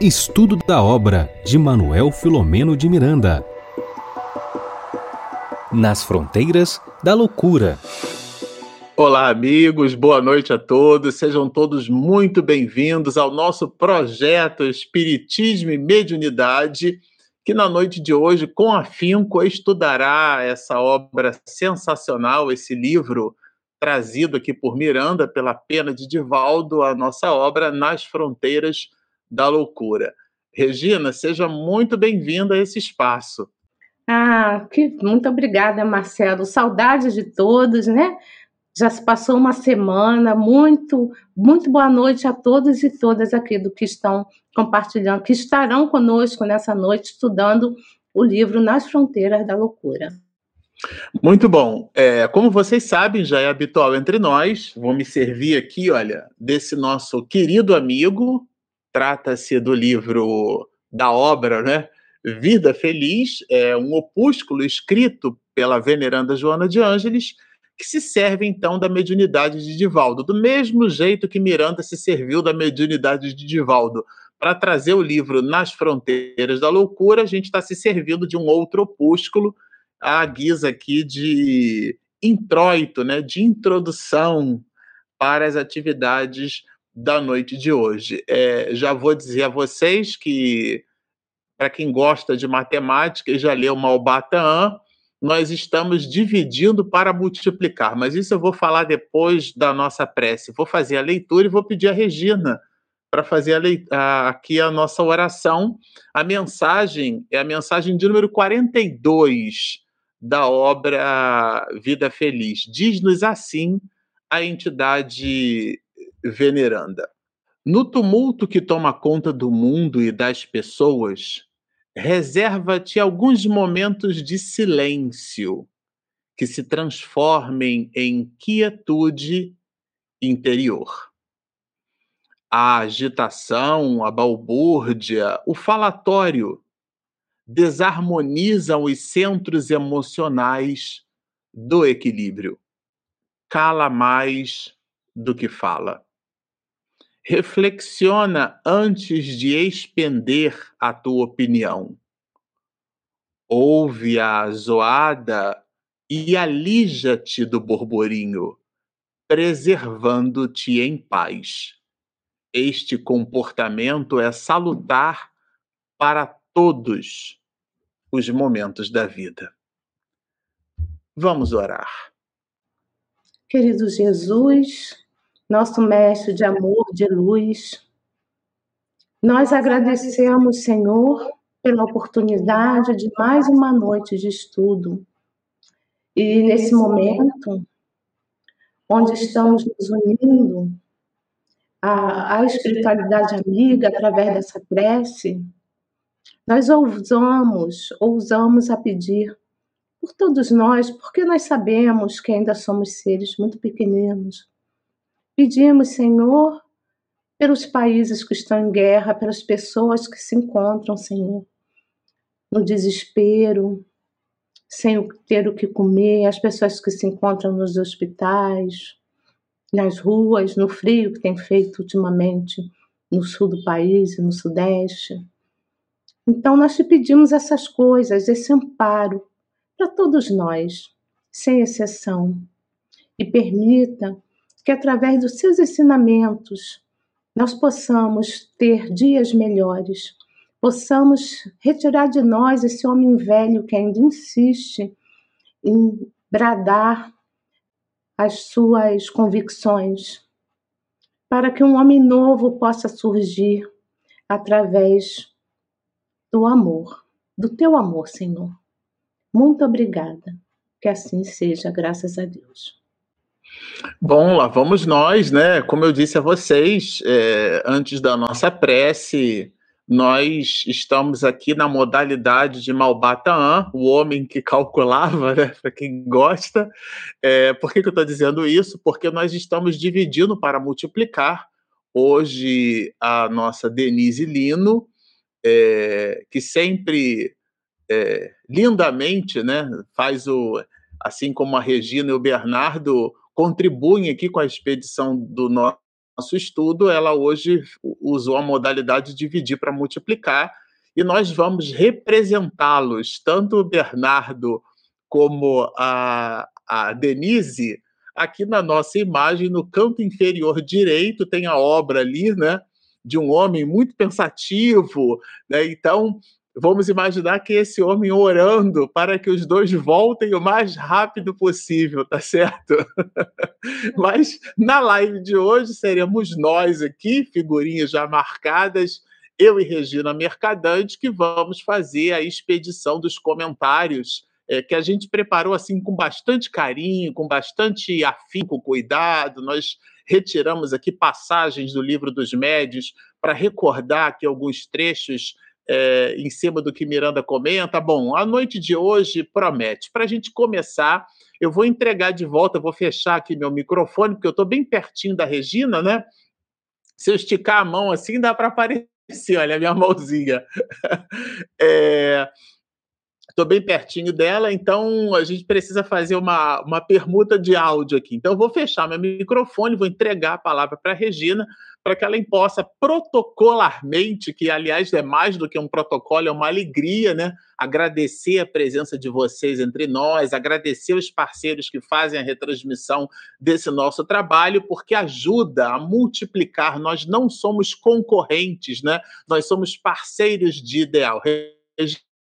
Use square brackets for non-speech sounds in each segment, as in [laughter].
Estudo da obra de Manuel Filomeno de Miranda. Nas fronteiras da loucura. Olá, amigos, boa noite a todos. Sejam todos muito bem-vindos ao nosso projeto Espiritismo e Mediunidade, que na noite de hoje, com afinco, estudará essa obra sensacional, esse livro trazido aqui por Miranda, pela pena de Divaldo, a nossa obra Nas Fronteiras da loucura. Regina, seja muito bem-vinda a esse espaço. Ah, que, muito obrigada, Marcelo. Saudades de todos, né? Já se passou uma semana, muito, muito boa noite a todos e todas aqui do que estão compartilhando, que estarão conosco nessa noite estudando o livro Nas Fronteiras da Loucura. Muito bom. É, como vocês sabem, já é habitual entre nós. Vou me servir aqui, olha, desse nosso querido amigo, Trata-se do livro da obra, né? Vida Feliz, é um opúsculo escrito pela veneranda Joana de Ângeles, que se serve então da mediunidade de Divaldo, do mesmo jeito que Miranda se serviu da mediunidade de Divaldo. Para trazer o livro Nas Fronteiras da Loucura, a gente está se servindo de um outro opúsculo, à guisa aqui de introito, né, de introdução para as atividades da noite de hoje. É, já vou dizer a vocês que, para quem gosta de matemática e já leu Malbataan, nós estamos dividindo para multiplicar, mas isso eu vou falar depois da nossa prece. Vou fazer a leitura e vou pedir a Regina para fazer a a, aqui a nossa oração. A mensagem é a mensagem de número 42 da obra Vida Feliz. Diz-nos assim a entidade veneranda. No tumulto que toma conta do mundo e das pessoas, reserva-te alguns momentos de silêncio que se transformem em quietude interior. A agitação, a balbúrdia, o falatório desarmonizam os centros emocionais do equilíbrio. Cala mais do que fala. Reflexiona antes de expender a tua opinião. Ouve a zoada e alija-te do borborinho, preservando-te em paz. Este comportamento é salutar para todos os momentos da vida. Vamos orar. Querido Jesus, nosso mestre de amor, de luz. Nós agradecemos, Senhor, pela oportunidade de mais uma noite de estudo. E nesse momento, onde estamos nos unindo à, à espiritualidade amiga através dessa prece, nós ousamos, ousamos a pedir por todos nós, porque nós sabemos que ainda somos seres muito pequeninos, Pedimos, Senhor, pelos países que estão em guerra, pelas pessoas que se encontram, Senhor, no desespero, sem ter o que comer, as pessoas que se encontram nos hospitais, nas ruas, no frio que tem feito ultimamente no sul do país e no sudeste. Então, nós te pedimos essas coisas, esse amparo para todos nós, sem exceção, e permita que através dos seus ensinamentos nós possamos ter dias melhores, possamos retirar de nós esse homem velho que ainda insiste em bradar as suas convicções, para que um homem novo possa surgir através do amor, do teu amor, Senhor. Muito obrigada. Que assim seja, graças a Deus. Bom, lá vamos nós, né? Como eu disse a vocês, é, antes da nossa prece, nós estamos aqui na modalidade de Malbataan, o homem que calculava, né? [laughs] Para quem gosta. É, por que, que eu estou dizendo isso? Porque nós estamos dividindo para multiplicar. Hoje, a nossa Denise Lino, é, que sempre é, lindamente né, faz o. Assim como a Regina e o Bernardo contribuem aqui com a expedição do nosso estudo, ela hoje usou a modalidade de dividir para multiplicar, e nós vamos representá-los, tanto o Bernardo como a, a Denise, aqui na nossa imagem, no canto inferior direito, tem a obra ali, né? De um homem muito pensativo, né? Então, vamos imaginar que esse homem orando para que os dois voltem o mais rápido possível, tá certo? [laughs] Mas na live de hoje seremos nós aqui, figurinhas já marcadas, eu e Regina Mercadante, que vamos fazer a expedição dos comentários é, que a gente preparou assim com bastante carinho, com bastante afinco, cuidado. Nós retiramos aqui passagens do livro dos médios para recordar aqui alguns trechos é, em cima do que Miranda comenta. Bom, a noite de hoje promete. Para a gente começar, eu vou entregar de volta, vou fechar aqui meu microfone, porque eu estou bem pertinho da Regina, né? Se eu esticar a mão assim, dá para [laughs] aparecer, olha a minha mãozinha. [laughs] é, Estou bem pertinho dela, então a gente precisa fazer uma, uma permuta de áudio aqui. Então, eu vou fechar meu microfone, vou entregar a palavra para a Regina, para que ela possa protocolarmente, que aliás é mais do que um protocolo, é uma alegria, né? Agradecer a presença de vocês entre nós, agradecer os parceiros que fazem a retransmissão desse nosso trabalho, porque ajuda a multiplicar. Nós não somos concorrentes, né? Nós somos parceiros de ideal.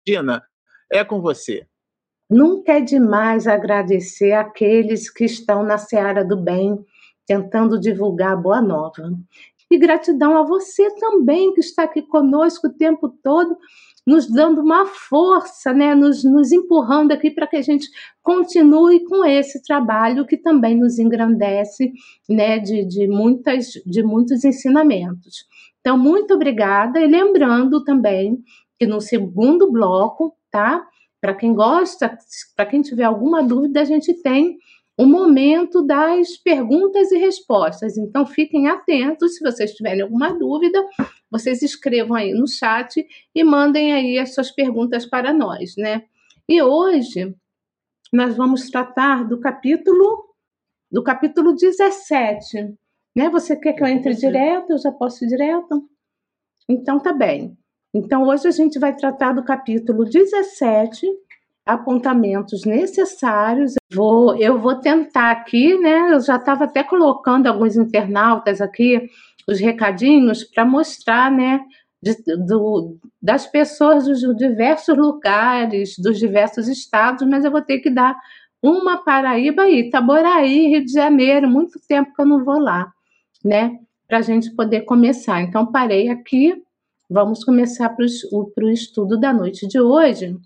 Regina, é com você. Nunca é demais agradecer aqueles que estão na seara do bem, tentando divulgar a boa nova. E gratidão a você também, que está aqui conosco o tempo todo, nos dando uma força, né? nos, nos empurrando aqui para que a gente continue com esse trabalho que também nos engrandece né? de, de, muitas, de muitos ensinamentos. Então, muito obrigada. E lembrando também que no segundo bloco tá? Para quem gosta, para quem tiver alguma dúvida, a gente tem o momento das perguntas e respostas. Então fiquem atentos, se vocês tiverem alguma dúvida, vocês escrevam aí no chat e mandem aí as suas perguntas para nós, né? E hoje nós vamos tratar do capítulo do capítulo 17, né? Você quer que eu entre direto? Eu já posso ir direto? Então tá bem. Então, hoje a gente vai tratar do capítulo 17, apontamentos necessários. Vou, eu vou tentar aqui, né? Eu já estava até colocando alguns internautas aqui, os recadinhos, para mostrar, né? De, do, das pessoas dos diversos lugares, dos diversos estados, mas eu vou ter que dar uma Paraíba aí, Itaboraí, Rio de Janeiro, muito tempo que eu não vou lá, né? Para a gente poder começar. Então, parei aqui Vamos começar para o estudo da noite de hoje.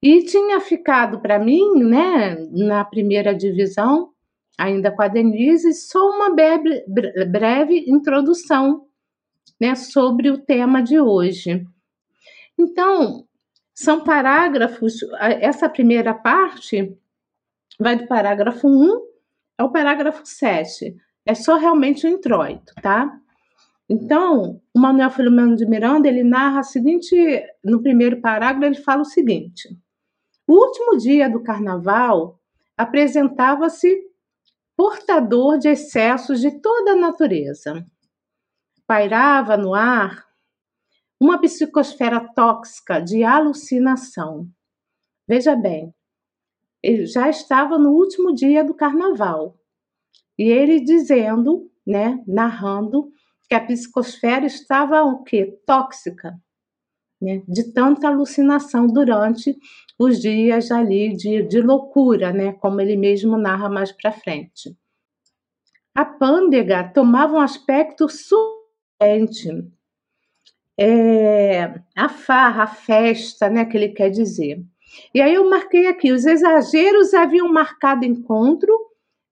E tinha ficado para mim, né, na primeira divisão, ainda com a Denise, só uma breve, breve introdução né, sobre o tema de hoje. Então, são parágrafos, essa primeira parte vai do parágrafo 1 ao parágrafo 7. É só realmente o introito, tá? Então, o Manuel Filomeno de Miranda, ele narra a seguinte, no primeiro parágrafo, ele fala o seguinte: O último dia do carnaval apresentava-se portador de excessos de toda a natureza. Pairava no ar uma psicosfera tóxica de alucinação. Veja bem, ele já estava no último dia do carnaval. E ele dizendo, né, narrando que a psicosfera estava o quê? Tóxica, né? de tanta alucinação durante os dias ali de, de loucura, né? como ele mesmo narra mais para frente. A pândega tomava um aspecto surpreendente. É, a farra, a festa, né, que ele quer dizer. E aí eu marquei aqui, os exageros haviam marcado encontro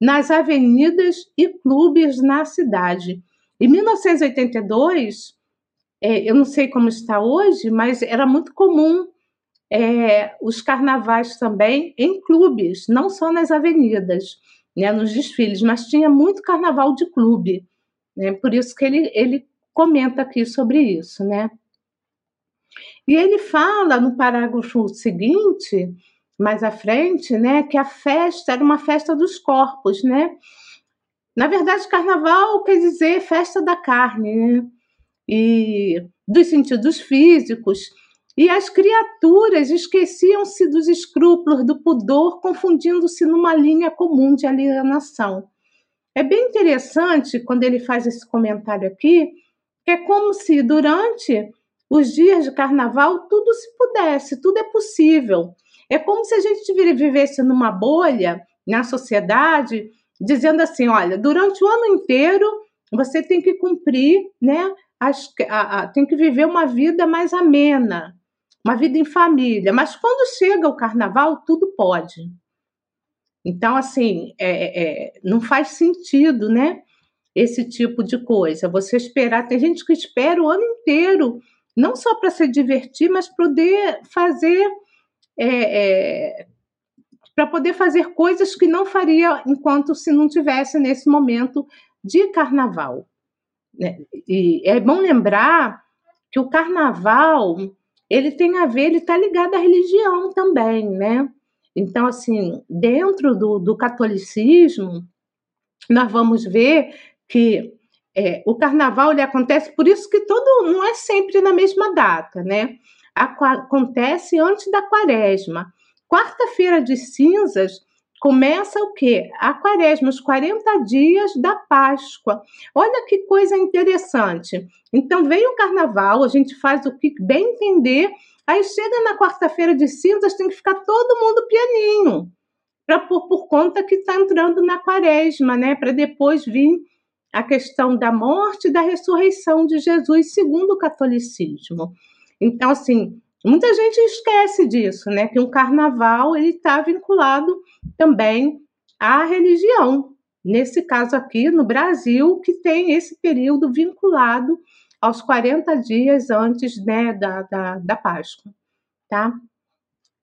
nas avenidas e clubes na cidade, em 1982, é, eu não sei como está hoje, mas era muito comum é, os carnavais também em clubes, não só nas avenidas, né, nos desfiles, mas tinha muito carnaval de clube. Né, por isso que ele, ele comenta aqui sobre isso. Né? E ele fala no parágrafo seguinte, mais à frente, né, que a festa era uma festa dos corpos, né? Na verdade, carnaval quer dizer festa da carne, né? E dos sentidos físicos. E as criaturas esqueciam-se dos escrúpulos, do pudor, confundindo-se numa linha comum de alienação. É bem interessante quando ele faz esse comentário aqui, que é como se durante os dias de carnaval tudo se pudesse, tudo é possível. É como se a gente vivesse numa bolha na sociedade, dizendo assim: olha, durante o ano inteiro você tem que cumprir, né? As, a, a, tem que viver uma vida mais amena, uma vida em família. Mas quando chega o carnaval, tudo pode. Então, assim, é, é, não faz sentido, né? Esse tipo de coisa. Você esperar, tem gente que espera o ano inteiro, não só para se divertir, mas poder fazer. É, é para poder fazer coisas que não faria enquanto se não tivesse nesse momento de carnaval. Né? E é bom lembrar que o carnaval ele tem a ver, ele está ligado à religião também, né? Então, assim, dentro do, do catolicismo, nós vamos ver que é, o carnaval ele acontece, por isso que todo não é sempre na mesma data, né? Acontece antes da quaresma. Quarta-feira de cinzas começa o quê? A quaresma, os 40 dias da Páscoa. Olha que coisa interessante. Então, vem o carnaval, a gente faz o que bem entender, aí chega na quarta-feira de cinzas, tem que ficar todo mundo pianinho, pra, por, por conta que está entrando na quaresma, né? Para depois vir a questão da morte e da ressurreição de Jesus, segundo o catolicismo. Então, assim, Muita gente esquece disso, né? Que um carnaval ele está vinculado também à religião. Nesse caso aqui, no Brasil, que tem esse período vinculado aos 40 dias antes né, da, da, da Páscoa. Tá?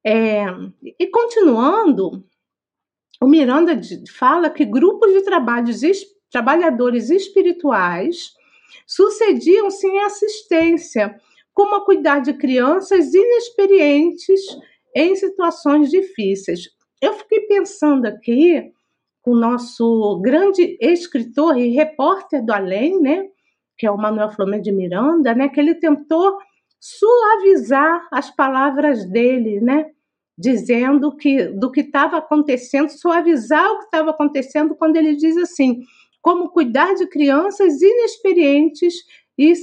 É, e continuando, o Miranda fala que grupos de trabalhos, trabalhadores espirituais sucediam-se em assistência como a cuidar de crianças inexperientes em situações difíceis. Eu fiquei pensando aqui com o nosso grande escritor e repórter do além, né, que é o Manuel Flamengo de Miranda, né, que ele tentou suavizar as palavras dele, né, dizendo que do que estava acontecendo, suavizar o que estava acontecendo quando ele diz assim, como cuidar de crianças inexperientes e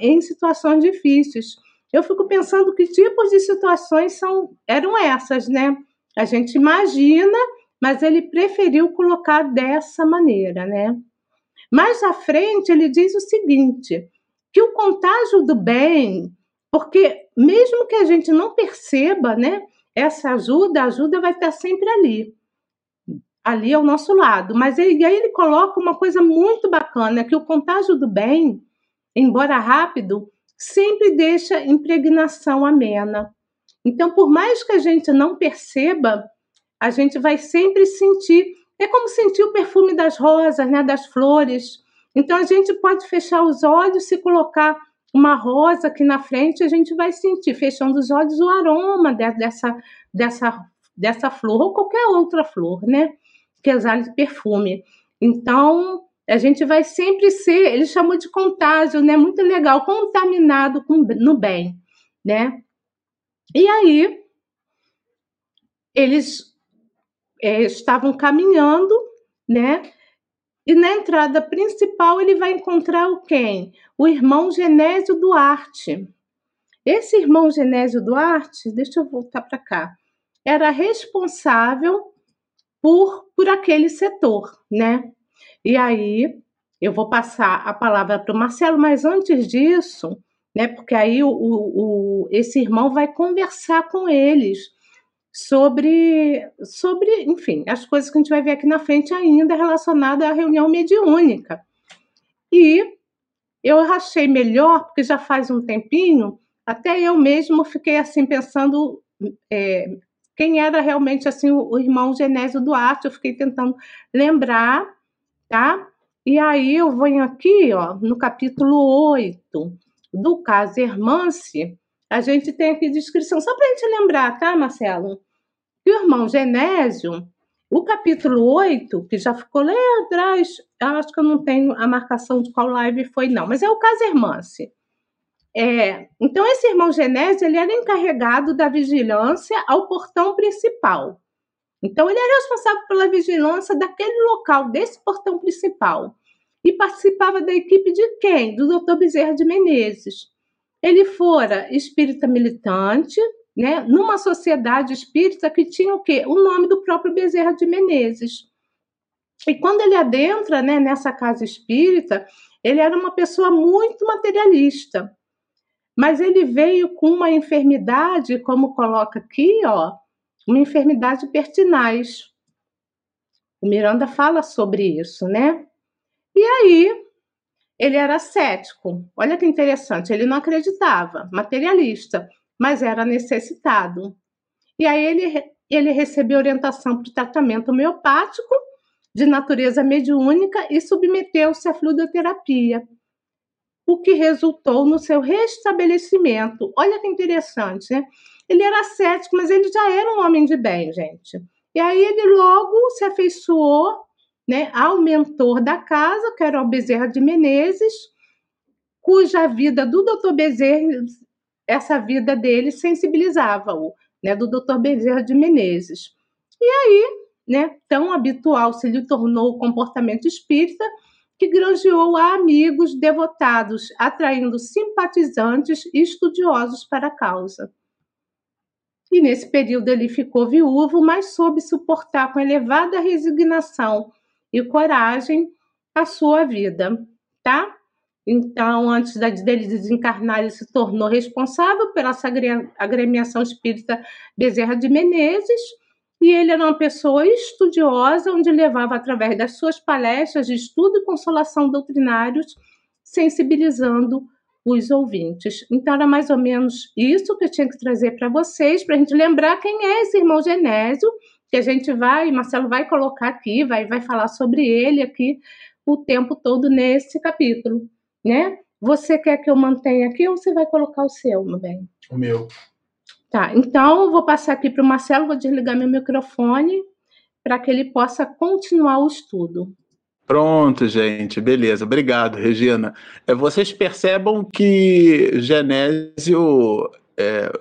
em situações difíceis. Eu fico pensando que tipos de situações são, eram essas, né? A gente imagina, mas ele preferiu colocar dessa maneira, né? Mais à frente, ele diz o seguinte: que o contágio do bem, porque mesmo que a gente não perceba, né, essa ajuda, a ajuda vai estar sempre ali, ali ao nosso lado. Mas ele, aí ele coloca uma coisa muito bacana, que o contágio do bem embora rápido, sempre deixa impregnação amena. Então, por mais que a gente não perceba, a gente vai sempre sentir. É como sentir o perfume das rosas, né, das flores. Então, a gente pode fechar os olhos, se colocar uma rosa aqui na frente, a gente vai sentir, fechando os olhos, o aroma dessa, dessa, dessa flor, ou qualquer outra flor, né? Que exale perfume. Então, a gente vai sempre ser, ele chamou de contágio, né? Muito legal, contaminado com, no bem, né? E aí, eles é, estavam caminhando, né? E na entrada principal ele vai encontrar o quem? O irmão Genésio Duarte. Esse irmão Genésio Duarte, deixa eu voltar para cá, era responsável por, por aquele setor, né? E aí eu vou passar a palavra para o Marcelo, mas antes disso, né, porque aí o, o, esse irmão vai conversar com eles sobre, sobre, enfim, as coisas que a gente vai ver aqui na frente ainda relacionada à reunião mediúnica. E eu achei melhor, porque já faz um tempinho, até eu mesmo fiquei assim pensando é, quem era realmente assim o, o irmão Genésio Duarte, eu fiquei tentando lembrar tá? E aí eu venho aqui, ó, no capítulo 8 do caso Hermance, a gente tem aqui descrição, só para a gente lembrar, tá, Marcelo? Que o irmão Genésio O capítulo 8, que já ficou lá atrás, acho que eu não tenho a marcação de qual live foi, não, mas é o caso Hermance. É, então, esse irmão Genésio ele era encarregado da vigilância ao portão principal. Então, ele era responsável pela vigilância daquele local, desse portão principal. E participava da equipe de quem? Do Dr. Bezerra de Menezes. Ele fora espírita militante, né, numa sociedade espírita que tinha o quê? O nome do próprio Bezerra de Menezes. E quando ele adentra né, nessa casa espírita, ele era uma pessoa muito materialista mas ele veio com uma enfermidade, como coloca aqui, ó, uma enfermidade pertinaz. O Miranda fala sobre isso, né? E aí, ele era cético. Olha que interessante, ele não acreditava, materialista, mas era necessitado. E aí ele, ele recebeu orientação para o tratamento homeopático de natureza mediúnica e submeteu-se à fluidoterapia o que resultou no seu restabelecimento. Olha que interessante, né? Ele era cético, mas ele já era um homem de bem, gente. E aí ele logo se afeiçoou né, ao mentor da casa, que era o Bezerra de Menezes, cuja vida do Dr. Bezerra, essa vida dele sensibilizava-o, né, do Dr. Bezerra de Menezes. E aí, né, tão habitual se lhe tornou o comportamento espírita que granjeou a amigos devotados, atraindo simpatizantes e estudiosos para a causa. E nesse período ele ficou viúvo, mas soube suportar com elevada resignação e coragem a sua vida, tá? Então, antes dele desencarnar, ele se tornou responsável pela agremiação espírita Bezerra de Menezes, e ele era uma pessoa estudiosa, onde levava, através das suas palestras de estudo e consolação doutrinários, sensibilizando os ouvintes. Então, era mais ou menos isso que eu tinha que trazer para vocês, para a gente lembrar quem é esse irmão Genésio, que a gente vai, Marcelo vai colocar aqui, vai, vai falar sobre ele aqui o tempo todo nesse capítulo, né? Você quer que eu mantenha aqui ou você vai colocar o seu, meu bem? O meu. Tá, então vou passar aqui para o Marcelo, vou desligar meu microfone para que ele possa continuar o estudo. Pronto, gente, beleza. Obrigado, Regina. É, vocês percebam que Genésio é,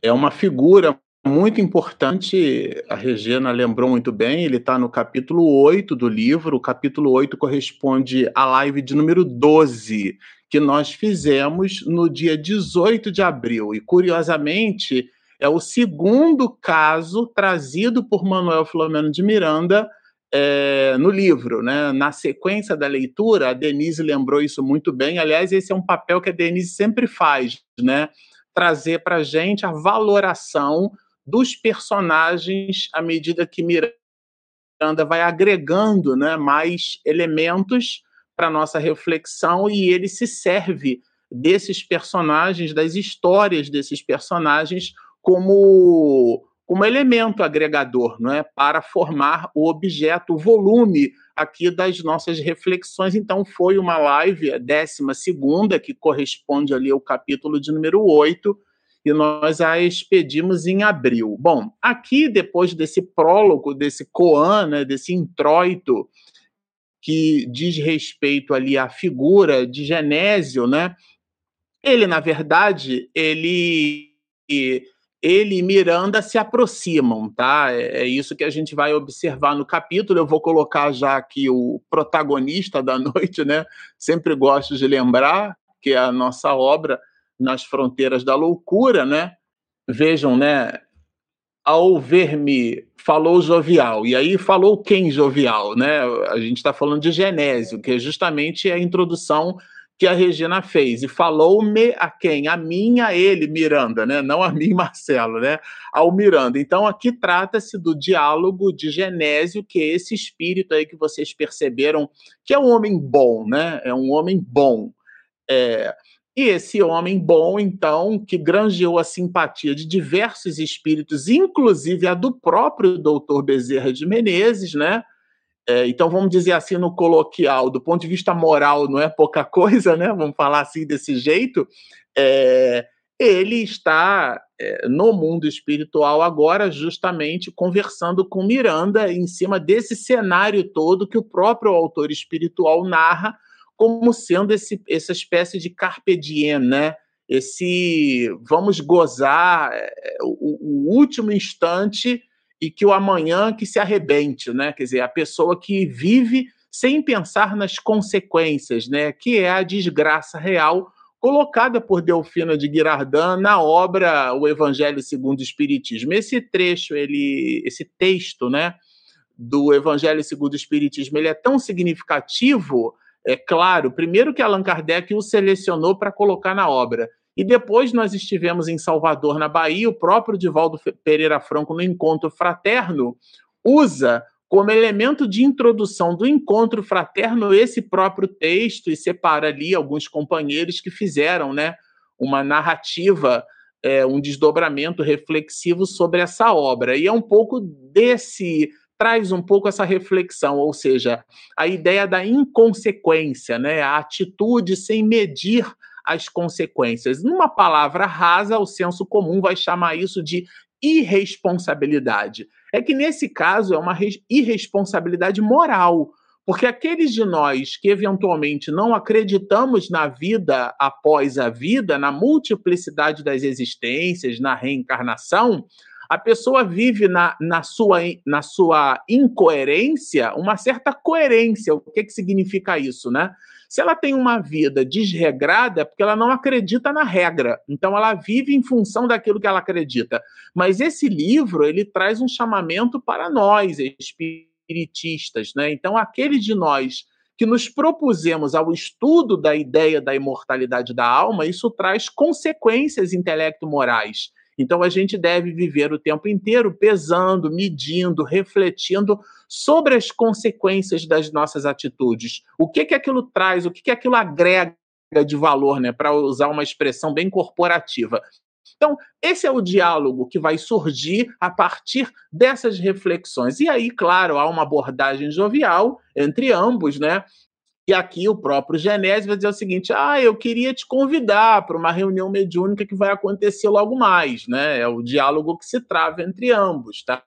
é uma figura muito importante, a Regina lembrou muito bem, ele está no capítulo 8 do livro, o capítulo 8 corresponde à live de número 12, que nós fizemos no dia 18 de abril. E, curiosamente, é o segundo caso trazido por Manuel Filomeno de Miranda é, no livro. Né? Na sequência da leitura, a Denise lembrou isso muito bem. Aliás, esse é um papel que a Denise sempre faz, né? trazer para a gente a valoração dos personagens à medida que Miranda vai agregando né, mais elementos para nossa reflexão e ele se serve desses personagens, das histórias desses personagens como como elemento agregador, não é, para formar o objeto, o volume aqui das nossas reflexões. Então foi uma live, a décima segunda, que corresponde ali ao capítulo de número 8, e nós a expedimos em abril. Bom, aqui depois desse prólogo, desse koan, né, desse introito que diz respeito ali à figura de Genésio, né? Ele, na verdade, ele ele e Miranda se aproximam, tá? É, é isso que a gente vai observar no capítulo. Eu vou colocar já aqui o protagonista da [laughs] noite, né? Sempre gosto de lembrar que é a nossa obra nas fronteiras da loucura, né? Vejam, né? Ao ver-me falou jovial. E aí falou quem jovial, né? A gente está falando de Genésio, que é justamente a introdução que a Regina fez. E falou-me a quem? A mim, a ele, Miranda, né? Não a mim, [laughs] Marcelo, né? Ao Miranda. Então aqui trata-se do diálogo de Genésio, que é esse espírito aí que vocês perceberam, que é um homem bom, né? É um homem bom. É, e esse homem bom, então, que granjeou a simpatia de diversos espíritos, inclusive a do próprio doutor Bezerra de Menezes, né? É, então, vamos dizer assim, no coloquial, do ponto de vista moral, não é pouca [laughs] coisa, né? Vamos falar assim desse jeito. É, ele está é, no mundo espiritual agora, justamente conversando com Miranda em cima desse cenário todo que o próprio autor espiritual narra como sendo esse, essa espécie de carpe diem, né? Esse vamos gozar é, o, o último instante e que o amanhã que se arrebente, né? Quer dizer, a pessoa que vive sem pensar nas consequências, né? Que é a desgraça real colocada por Delfina de Girardin na obra O Evangelho segundo o Espiritismo. Esse trecho, ele, esse texto, né, do Evangelho segundo o Espiritismo, ele é tão significativo, é claro, primeiro que Allan Kardec o selecionou para colocar na obra. E depois nós estivemos em Salvador, na Bahia, o próprio Divaldo Pereira Franco, no Encontro Fraterno, usa como elemento de introdução do encontro fraterno esse próprio texto e separa ali alguns companheiros que fizeram né, uma narrativa, é, um desdobramento reflexivo sobre essa obra. E é um pouco desse traz um pouco essa reflexão, ou seja, a ideia da inconsequência, né, a atitude sem medir as consequências. Numa palavra rasa, o senso comum vai chamar isso de irresponsabilidade. É que nesse caso é uma irresponsabilidade moral, porque aqueles de nós que eventualmente não acreditamos na vida após a vida, na multiplicidade das existências, na reencarnação, a pessoa vive na, na, sua, na sua incoerência uma certa coerência. O que, que significa isso, né? Se ela tem uma vida desregrada, é porque ela não acredita na regra. Então ela vive em função daquilo que ela acredita. Mas esse livro, ele traz um chamamento para nós, espiritistas, né? Então aqueles de nós que nos propusemos ao estudo da ideia da imortalidade da alma, isso traz consequências intelecto-morais. Então a gente deve viver o tempo inteiro pesando, medindo, refletindo sobre as consequências das nossas atitudes. O que que aquilo traz, o que que aquilo agrega de valor, né, para usar uma expressão bem corporativa. Então, esse é o diálogo que vai surgir a partir dessas reflexões. E aí, claro, há uma abordagem jovial entre ambos, né? E aqui o próprio Genésio vai dizer o seguinte: ah, eu queria te convidar para uma reunião mediúnica que vai acontecer logo mais, né? É o diálogo que se trava entre ambos, tá?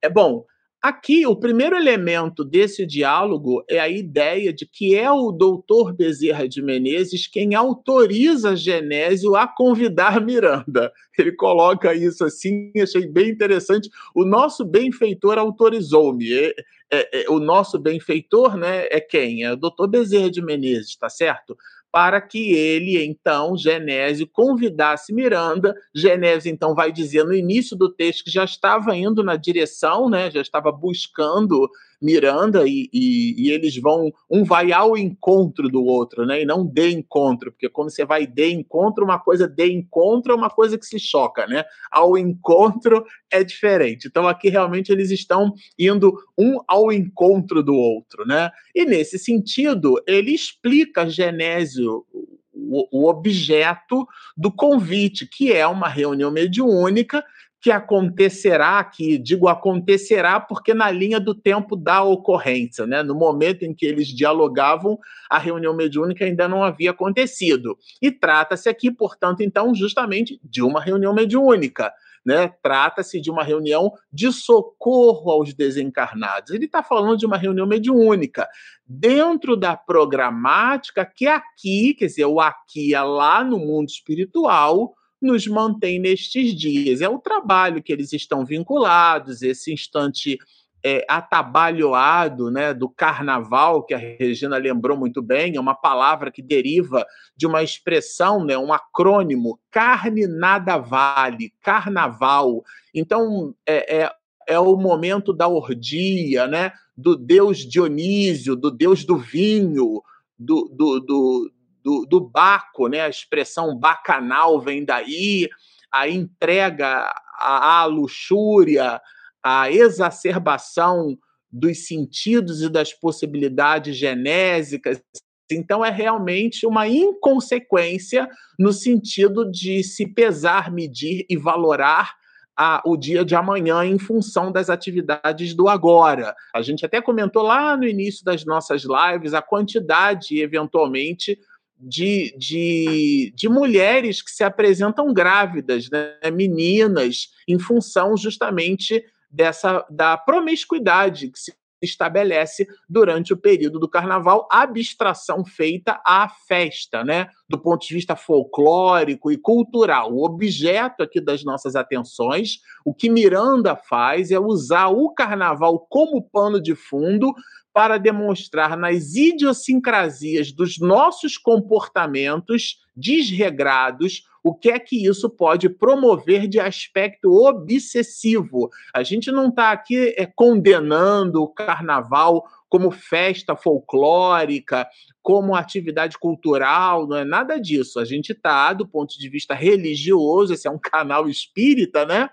É bom. Aqui, o primeiro elemento desse diálogo é a ideia de que é o doutor Bezerra de Menezes quem autoriza Genésio a convidar Miranda. Ele coloca isso assim, achei bem interessante. O nosso benfeitor autorizou-me. É, é, é, o nosso benfeitor né, é quem? É o doutor Bezerra de Menezes, tá certo? Para que ele, então, Genésio, convidasse Miranda. Genésio, então, vai dizer no início do texto que já estava indo na direção, né, já estava buscando Miranda e, e, e, eles vão, um vai ao encontro do outro, né? E não de encontro, porque quando você vai de encontro, uma coisa de encontro é uma coisa que se choca, né? Ao encontro é diferente. Então aqui realmente eles estão indo um ao encontro do outro, né? E nesse sentido, ele explica Genésio o, o objeto do convite, que é uma reunião mediúnica que acontecerá, que digo acontecerá porque na linha do tempo da ocorrência, né? No momento em que eles dialogavam, a reunião mediúnica ainda não havia acontecido. E trata-se aqui, portanto, então, justamente de uma reunião mediúnica. Né? Trata-se de uma reunião de socorro aos desencarnados. Ele está falando de uma reunião mediúnica dentro da programática que aqui, quer dizer, o aqui é lá no mundo espiritual, nos mantém nestes dias. É o trabalho que eles estão vinculados, esse instante é, atabalhoado né, do carnaval, que a Regina lembrou muito bem, é uma palavra que deriva de uma expressão, né, um acrônimo, carne nada vale, carnaval. Então, é, é, é o momento da orgia, né, do deus Dionísio, do deus do vinho, do, do, do do, do Baco, né? A expressão bacanal vem daí, a entrega à, à luxúria, a exacerbação dos sentidos e das possibilidades genésicas. Então, é realmente uma inconsequência no sentido de se pesar, medir e valorar a, o dia de amanhã em função das atividades do agora. A gente até comentou lá no início das nossas lives a quantidade, eventualmente, de, de, de mulheres que se apresentam grávidas, né, meninas, em função justamente dessa da promiscuidade que se estabelece durante o período do carnaval, abstração feita à festa, né? Do ponto de vista folclórico e cultural. O objeto aqui das nossas atenções, o que Miranda faz é usar o carnaval como pano de fundo para demonstrar nas idiosincrasias dos nossos comportamentos desregrados o que é que isso pode promover de aspecto obsessivo. A gente não está aqui é, condenando o carnaval como festa folclórica, como atividade cultural, não é nada disso. A gente está, do ponto de vista religioso, esse é um canal espírita, né?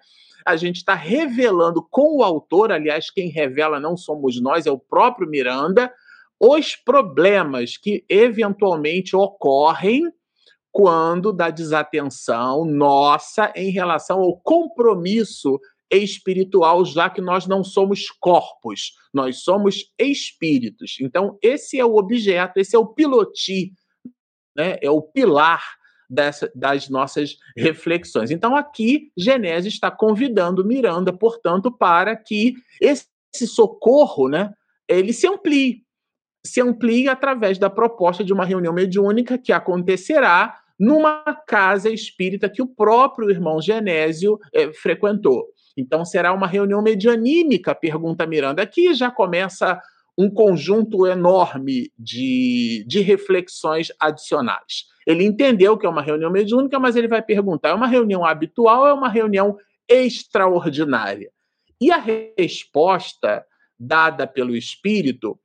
A gente está revelando com o autor, aliás, quem revela não somos nós, é o próprio Miranda, os problemas que eventualmente ocorrem quando da desatenção nossa em relação ao compromisso espiritual, já que nós não somos corpos, nós somos espíritos. Então, esse é o objeto, esse é o piloti, né? é o pilar dessa, das nossas reflexões. Então, aqui, Genésio está convidando Miranda, portanto, para que esse socorro né, ele se amplie. Se amplie através da proposta de uma reunião mediúnica que acontecerá numa casa espírita que o próprio irmão Genésio eh, frequentou. Então, será uma reunião medianímica, pergunta Miranda. Aqui já começa um conjunto enorme de, de reflexões adicionais. Ele entendeu que é uma reunião mediúnica, mas ele vai perguntar: é uma reunião habitual ou é uma reunião extraordinária? E a resposta dada pelo espírito,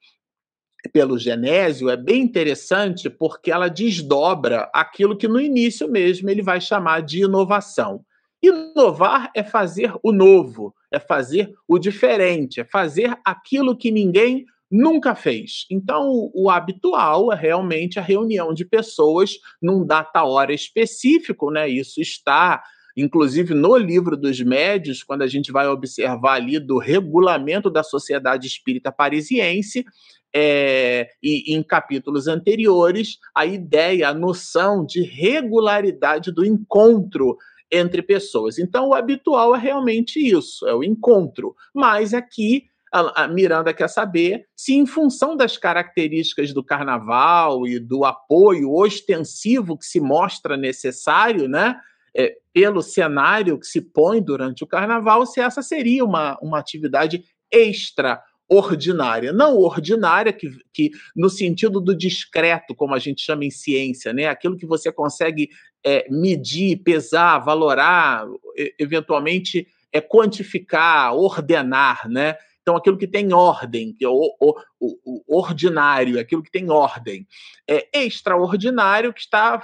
pelo Genésio, é bem interessante porque ela desdobra aquilo que no início mesmo ele vai chamar de inovação. Inovar é fazer o novo, é fazer o diferente, é fazer aquilo que ninguém nunca fez. Então, o habitual é realmente a reunião de pessoas num data-hora específico, né? Isso está inclusive no livro dos médios, quando a gente vai observar ali do regulamento da Sociedade Espírita Parisiense, é, e em capítulos anteriores, a ideia, a noção de regularidade do encontro entre pessoas. Então, o habitual é realmente isso, é o encontro. Mas aqui a, Miranda quer saber se, em função das características do carnaval e do apoio ostensivo que se mostra necessário, né? É, pelo cenário que se põe durante o carnaval, se essa seria uma, uma atividade extraordinária. Não ordinária, que, que no sentido do discreto, como a gente chama em ciência, né? aquilo que você consegue é, medir, pesar, valorar, eventualmente é, quantificar, ordenar, né? Então, aquilo que tem ordem, que é o, o, o, ordinário, aquilo que tem ordem. É extraordinário que está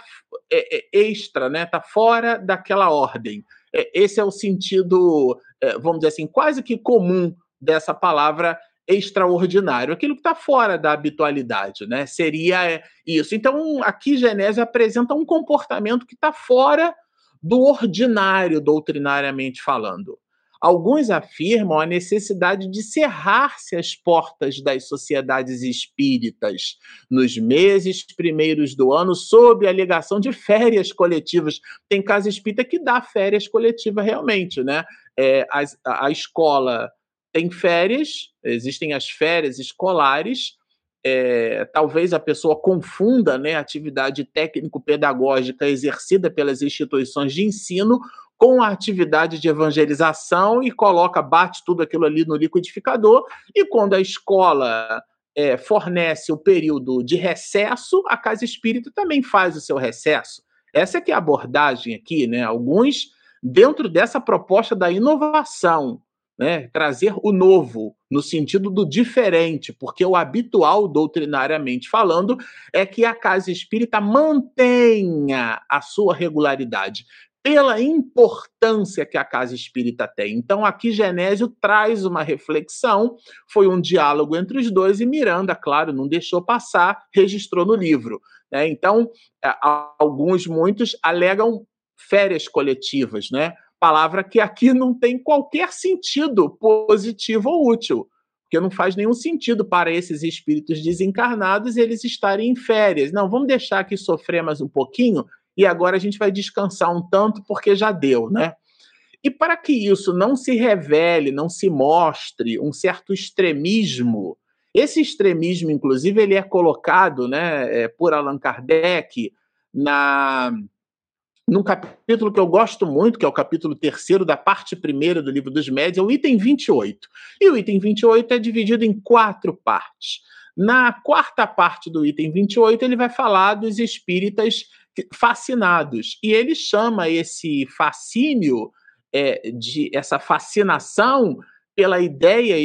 é, é extra, né? Está fora daquela ordem. É, esse é o sentido, é, vamos dizer assim, quase que comum dessa palavra extraordinário, aquilo que está fora da habitualidade, né? Seria é, isso. Então, aqui Genésio apresenta um comportamento que está fora do ordinário, doutrinariamente falando. Alguns afirmam a necessidade de cerrar-se as portas das sociedades espíritas nos meses primeiros do ano, sob a alegação de férias coletivas. Tem casa espírita que dá férias coletivas realmente, né? É, a, a escola tem férias, existem as férias escolares, é, talvez a pessoa confunda né, a atividade técnico-pedagógica exercida pelas instituições de ensino com a atividade de evangelização e coloca, bate tudo aquilo ali no liquidificador, e quando a escola é, fornece o período de recesso, a casa espírita também faz o seu recesso. Essa é que é a abordagem aqui, né? Alguns, dentro dessa proposta da inovação, né? trazer o novo, no sentido do diferente, porque o habitual, doutrinariamente falando, é que a casa espírita mantenha a sua regularidade pela importância que a casa espírita tem. Então, aqui Genésio traz uma reflexão, foi um diálogo entre os dois, e Miranda, claro, não deixou passar, registrou no livro. Né? Então, alguns, muitos, alegam férias coletivas, né? palavra que aqui não tem qualquer sentido positivo ou útil. porque não faz nenhum sentido para esses espíritos desencarnados eles estarem em férias. Não, vamos deixar aqui sofrer mais um pouquinho e agora a gente vai descansar um tanto porque já deu, né? E para que isso não se revele, não se mostre um certo extremismo, esse extremismo, inclusive, ele é colocado né, é, por Allan Kardec na num capítulo que eu gosto muito, que é o capítulo terceiro da parte primeira do livro dos médios, é o item 28. E o item 28 é dividido em quatro partes. Na quarta parte do item 28, ele vai falar dos espíritas fascinados. E ele chama esse fascínio, é, de essa fascinação pela ideia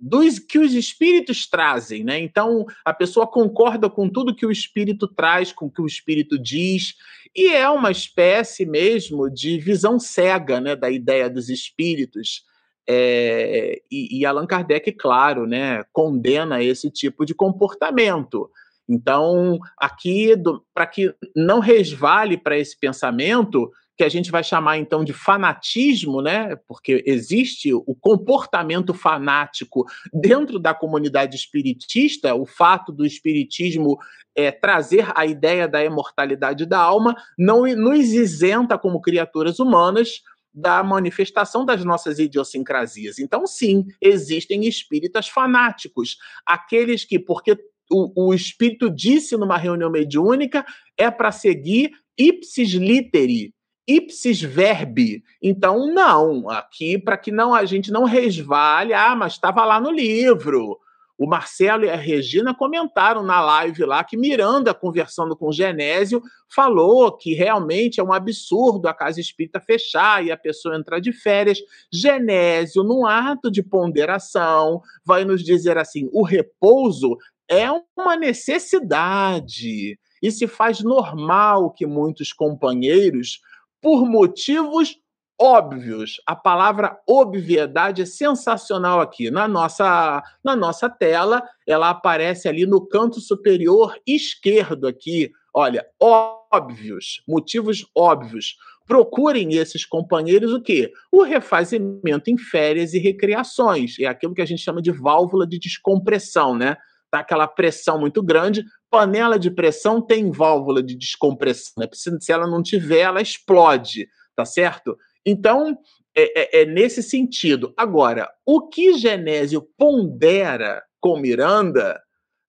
dos que os espíritos trazem, né? Então a pessoa concorda com tudo que o espírito traz, com o que o espírito diz, e é uma espécie mesmo de visão cega, né, da ideia dos espíritos. É, e, e Allan Kardec, claro, né, condena esse tipo de comportamento. Então, aqui, para que não resvale para esse pensamento, que a gente vai chamar então de fanatismo, né? Porque existe o comportamento fanático dentro da comunidade espiritista, o fato do espiritismo é, trazer a ideia da imortalidade da alma não nos isenta como criaturas humanas da manifestação das nossas idiosincrasias. Então, sim, existem espíritas fanáticos, aqueles que, porque o, o espírito disse numa reunião mediúnica, é para seguir ipsis literi, ipsis verbi. Então, não, aqui para que não a gente não resvale, ah, mas estava lá no livro. O Marcelo e a Regina comentaram na live lá que Miranda, conversando com Genésio, falou que realmente é um absurdo a casa espírita fechar e a pessoa entrar de férias. Genésio, num ato de ponderação, vai nos dizer assim: o repouso é uma necessidade e se faz normal que muitos companheiros por motivos óbvios. A palavra obviedade é sensacional aqui. Na nossa, na nossa tela, ela aparece ali no canto superior esquerdo aqui. Olha, óbvios, motivos óbvios. Procurem esses companheiros o quê? O refazimento em férias e recreações. É aquilo que a gente chama de válvula de descompressão, né? Tá aquela pressão muito grande, panela de pressão tem válvula de descompressão, né? Se ela não tiver, ela explode, tá certo? Então, é, é, é nesse sentido. Agora, o que Genésio pondera com Miranda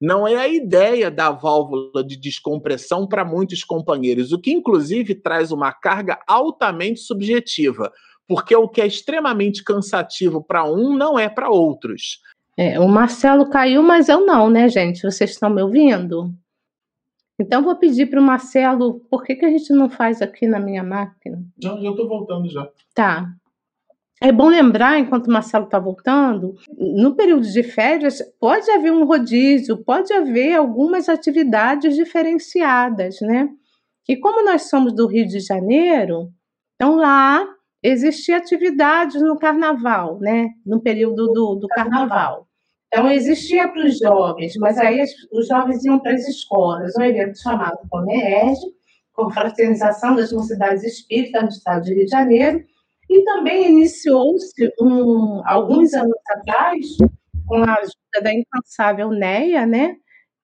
não é a ideia da válvula de descompressão para muitos companheiros, o que inclusive traz uma carga altamente subjetiva, porque o que é extremamente cansativo para um não é para outros. É, o Marcelo caiu, mas eu não, né, gente? Vocês estão me ouvindo? Então, vou pedir para o Marcelo, por que, que a gente não faz aqui na minha máquina? Já, já estou voltando já. Tá. É bom lembrar, enquanto o Marcelo está voltando, no período de férias pode haver um rodízio, pode haver algumas atividades diferenciadas, né? E como nós somos do Rio de Janeiro, então lá existia atividades no carnaval, né? No período do, do carnaval. Então, existia para os jovens, mas aí os jovens iam para as escolas, um evento chamado Comerge, com fraternização das mocidades espíritas no estado de Rio de Janeiro, e também iniciou-se, um, alguns anos atrás, com a ajuda da incansável NEA, né,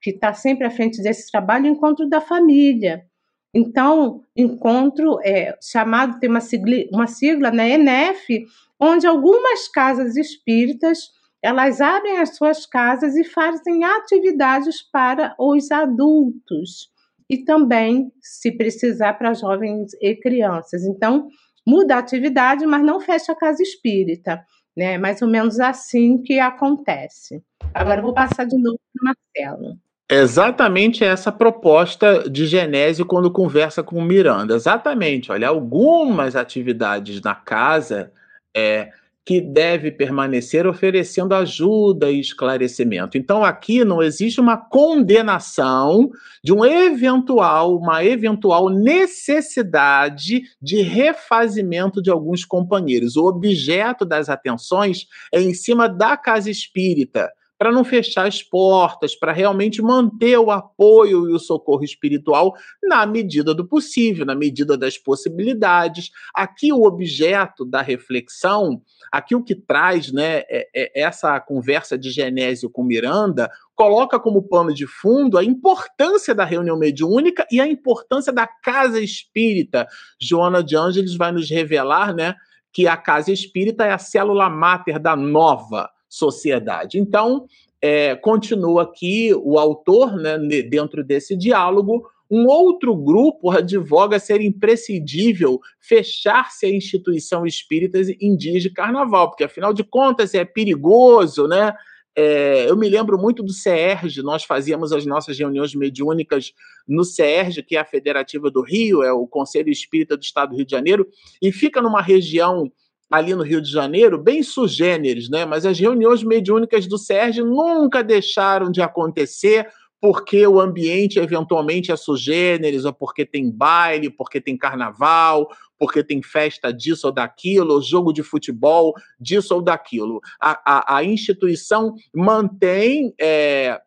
que está sempre à frente desse trabalho, o Encontro da Família, então, encontro é, chamado, tem uma sigla, uma sigla né, ENEF, onde algumas casas espíritas elas abrem as suas casas e fazem atividades para os adultos e também, se precisar, para jovens e crianças. Então, muda a atividade, mas não fecha a casa espírita. Né? Mais ou menos assim que acontece. Agora vou passar de novo para Marcelo exatamente essa proposta de Genésio quando conversa com Miranda. Exatamente, olha, algumas atividades na casa é, que deve permanecer oferecendo ajuda e esclarecimento. Então aqui não existe uma condenação de um eventual, uma eventual necessidade de refazimento de alguns companheiros. O objeto das atenções é em cima da casa espírita para não fechar as portas, para realmente manter o apoio e o socorro espiritual na medida do possível, na medida das possibilidades. Aqui o objeto da reflexão, aqui o que traz, né, é, é essa conversa de Genésio com Miranda, coloca como pano de fundo a importância da reunião mediúnica e a importância da casa espírita. Joana de Ângeles vai nos revelar, né, que a casa espírita é a célula máter da nova sociedade. Então, é, continua aqui o autor, né, dentro desse diálogo, um outro grupo advoga ser imprescindível fechar-se a instituição espírita em dias de carnaval, porque afinal de contas é perigoso, né? É, eu me lembro muito do CERJ, nós fazíamos as nossas reuniões mediúnicas no CERJ, que é a Federativa do Rio, é o Conselho Espírita do Estado do Rio de Janeiro, e fica numa região ali no Rio de Janeiro, bem sugêneres, né? Mas as reuniões mediúnicas do CERJ nunca deixaram de acontecer porque o ambiente eventualmente é sugêneres, ou porque tem baile, porque tem carnaval, porque tem festa disso ou daquilo, jogo de futebol disso ou daquilo. A, a, a instituição mantém, é,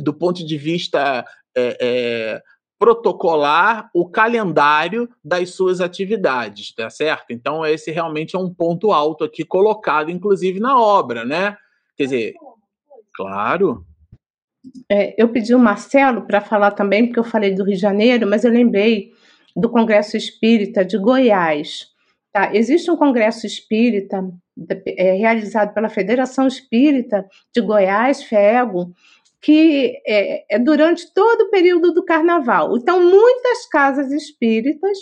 do ponto de vista é, é, protocolar, o calendário das suas atividades, tá certo? Então, esse realmente é um ponto alto aqui colocado, inclusive, na obra, né? Quer dizer, claro. É, eu pedi o Marcelo para falar também, porque eu falei do Rio de Janeiro, mas eu lembrei do Congresso Espírita de Goiás. Tá? Existe um Congresso Espírita é, realizado pela Federação Espírita de Goiás, FEGO, que é, é durante todo o período do Carnaval. Então, muitas casas espíritas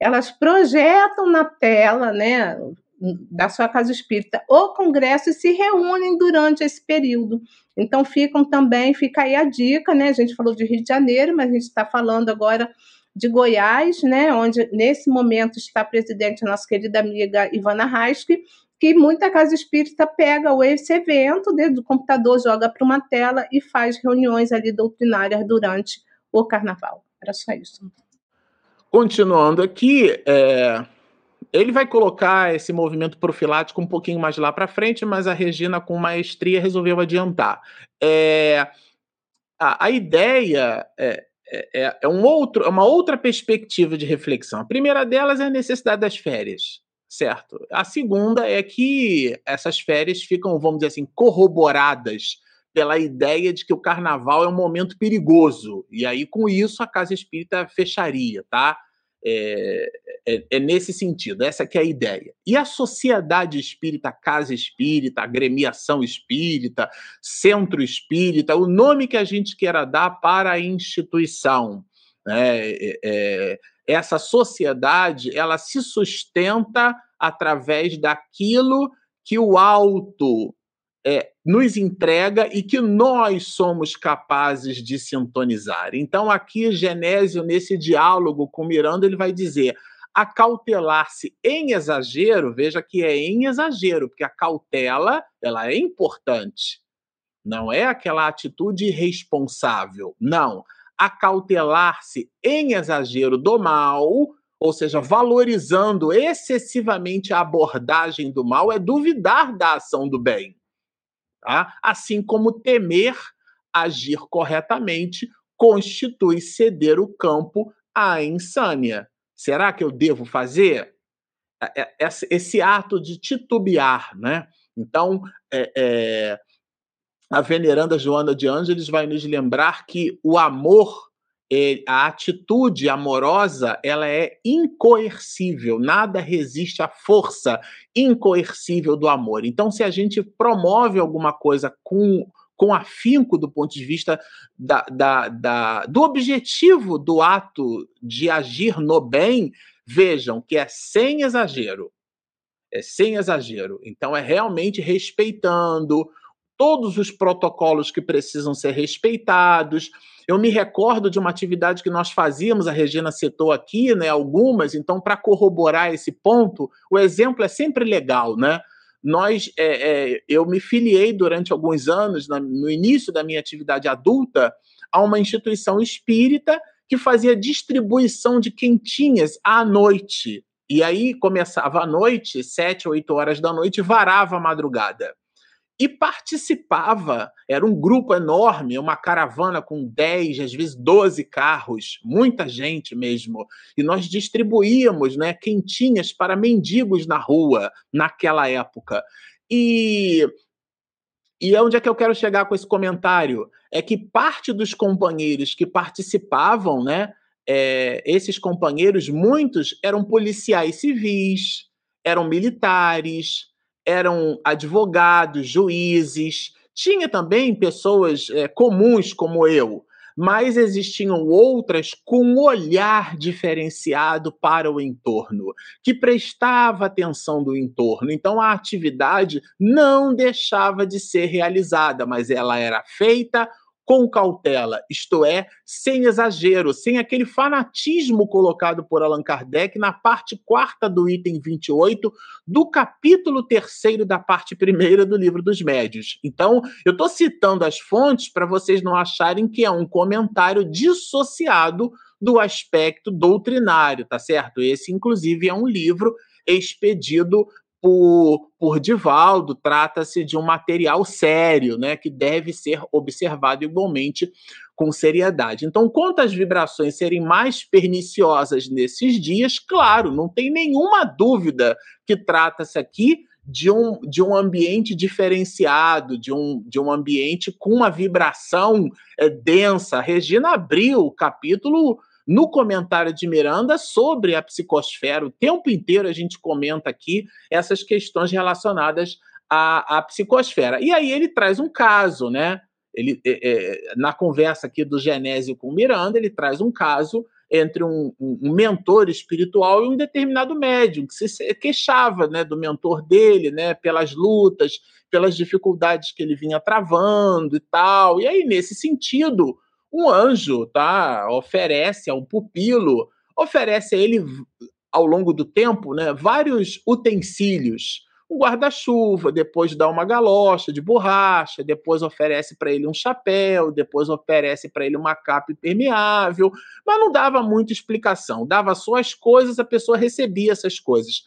elas projetam na tela, né, da sua casa espírita o congresso e se reúnem durante esse período. Então ficam também, fica aí a dica, né? A gente falou de Rio de Janeiro, mas a gente está falando agora de Goiás, né? Onde nesse momento está presidente, a nossa querida amiga Ivana Raski, que muita casa espírita pega esse evento dentro do computador, joga para uma tela e faz reuniões ali doutrinárias durante o carnaval. Era só isso. Continuando aqui, é, ele vai colocar esse movimento profilático um pouquinho mais lá para frente, mas a Regina, com maestria, resolveu adiantar. É, a, a, ideia é, é, é, é um outro, é uma outra perspectiva de reflexão. A primeira delas é a necessidade das férias, certo? A segunda é que essas férias ficam, vamos dizer assim, corroboradas pela ideia de que o carnaval é um momento perigoso. E aí, com isso, a casa espírita fecharia, tá? É, é, é, nesse sentido, essa que é a ideia. E a sociedade espírita, casa espírita, agremiação espírita, centro espírita, o nome que a gente queira dar para a instituição. Né? É, é, essa sociedade, ela se sustenta através daquilo que o alto é, nos entrega e que nós somos capazes de sintonizar. Então, aqui, Genésio, nesse diálogo com Miranda, ele vai dizer: acautelar-se em exagero, veja que é em exagero, porque a cautela ela é importante. Não é aquela atitude irresponsável. Não. Acautelar-se em exagero do mal, ou seja, valorizando excessivamente a abordagem do mal, é duvidar da ação do bem. Tá? Assim como temer agir corretamente constitui ceder o campo à insânia. Será que eu devo fazer é, é, esse ato de titubear, né? Então, é, é, a veneranda Joana de Ângeles vai nos lembrar que o amor a atitude amorosa ela é incoercível, nada resiste à força incoercível do amor. Então, se a gente promove alguma coisa com, com afinco do ponto de vista da, da, da, do objetivo do ato de agir no bem, vejam que é sem exagero. É sem exagero. Então, é realmente respeitando todos os protocolos que precisam ser respeitados eu me recordo de uma atividade que nós fazíamos, a Regina citou aqui, né, algumas, então, para corroborar esse ponto, o exemplo é sempre legal, né? Nós, é, é, eu me filiei durante alguns anos, na, no início da minha atividade adulta, a uma instituição espírita que fazia distribuição de quentinhas à noite. E aí começava à noite, sete, oito horas da noite, varava a madrugada. E participava. Era um grupo enorme, uma caravana com 10, às vezes 12 carros, muita gente mesmo. E nós distribuíamos né, quentinhas para mendigos na rua naquela época. E, e onde é que eu quero chegar com esse comentário? É que parte dos companheiros que participavam, né, é, esses companheiros, muitos eram policiais civis, eram militares, eram advogados, juízes, tinha também pessoas é, comuns como eu, mas existiam outras com um olhar diferenciado para o entorno, que prestava atenção do entorno. Então a atividade não deixava de ser realizada, mas ela era feita com cautela, isto é, sem exagero, sem aquele fanatismo colocado por Allan Kardec na parte quarta do item 28 do capítulo terceiro da parte primeira do livro dos médios. Então, eu estou citando as fontes para vocês não acharem que é um comentário dissociado do aspecto doutrinário, tá certo? Esse, inclusive, é um livro expedido por, por Divaldo, trata-se de um material sério, né, que deve ser observado igualmente com seriedade. Então, quanto às vibrações serem mais perniciosas nesses dias, claro, não tem nenhuma dúvida que trata-se aqui de um, de um ambiente diferenciado, de um, de um ambiente com uma vibração é, densa. Regina abriu o capítulo no comentário de Miranda sobre a psicosfera. O tempo inteiro a gente comenta aqui essas questões relacionadas à, à psicosfera. E aí ele traz um caso, né? Ele, é, é, na conversa aqui do Genésio com Miranda, ele traz um caso entre um, um, mentor espiritual e um determinado médium que se queixava né, do mentor dele, né, pelas lutas, pelas dificuldades que ele vinha travando e tal. E aí, nesse sentido, um anjo, tá? Oferece a um pupilo, oferece a ele ao longo do tempo, né, vários utensílios. Um guarda-chuva, depois dá uma galocha de borracha, depois oferece para ele um chapéu, depois oferece para ele uma capa impermeável, mas não dava muita explicação. Dava só as coisas, a pessoa recebia essas coisas.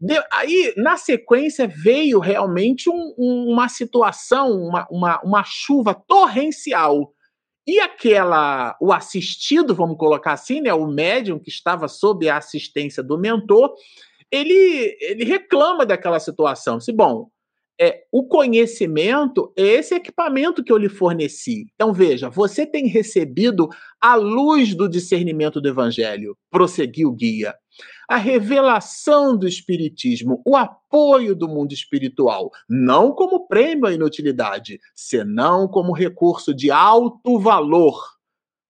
De, aí, na sequência, veio realmente um, um, uma situação, uma, uma, uma chuva torrencial e aquela, o assistido, vamos colocar assim, né, o médium que estava sob a assistência do mentor, ele, ele reclama daquela situação. Se bom, é, o conhecimento é esse equipamento que eu lhe forneci. Então veja, você tem recebido a luz do discernimento do evangelho, prosseguiu o guia a revelação do Espiritismo, o apoio do mundo espiritual, não como prêmio à inutilidade, senão como recurso de alto valor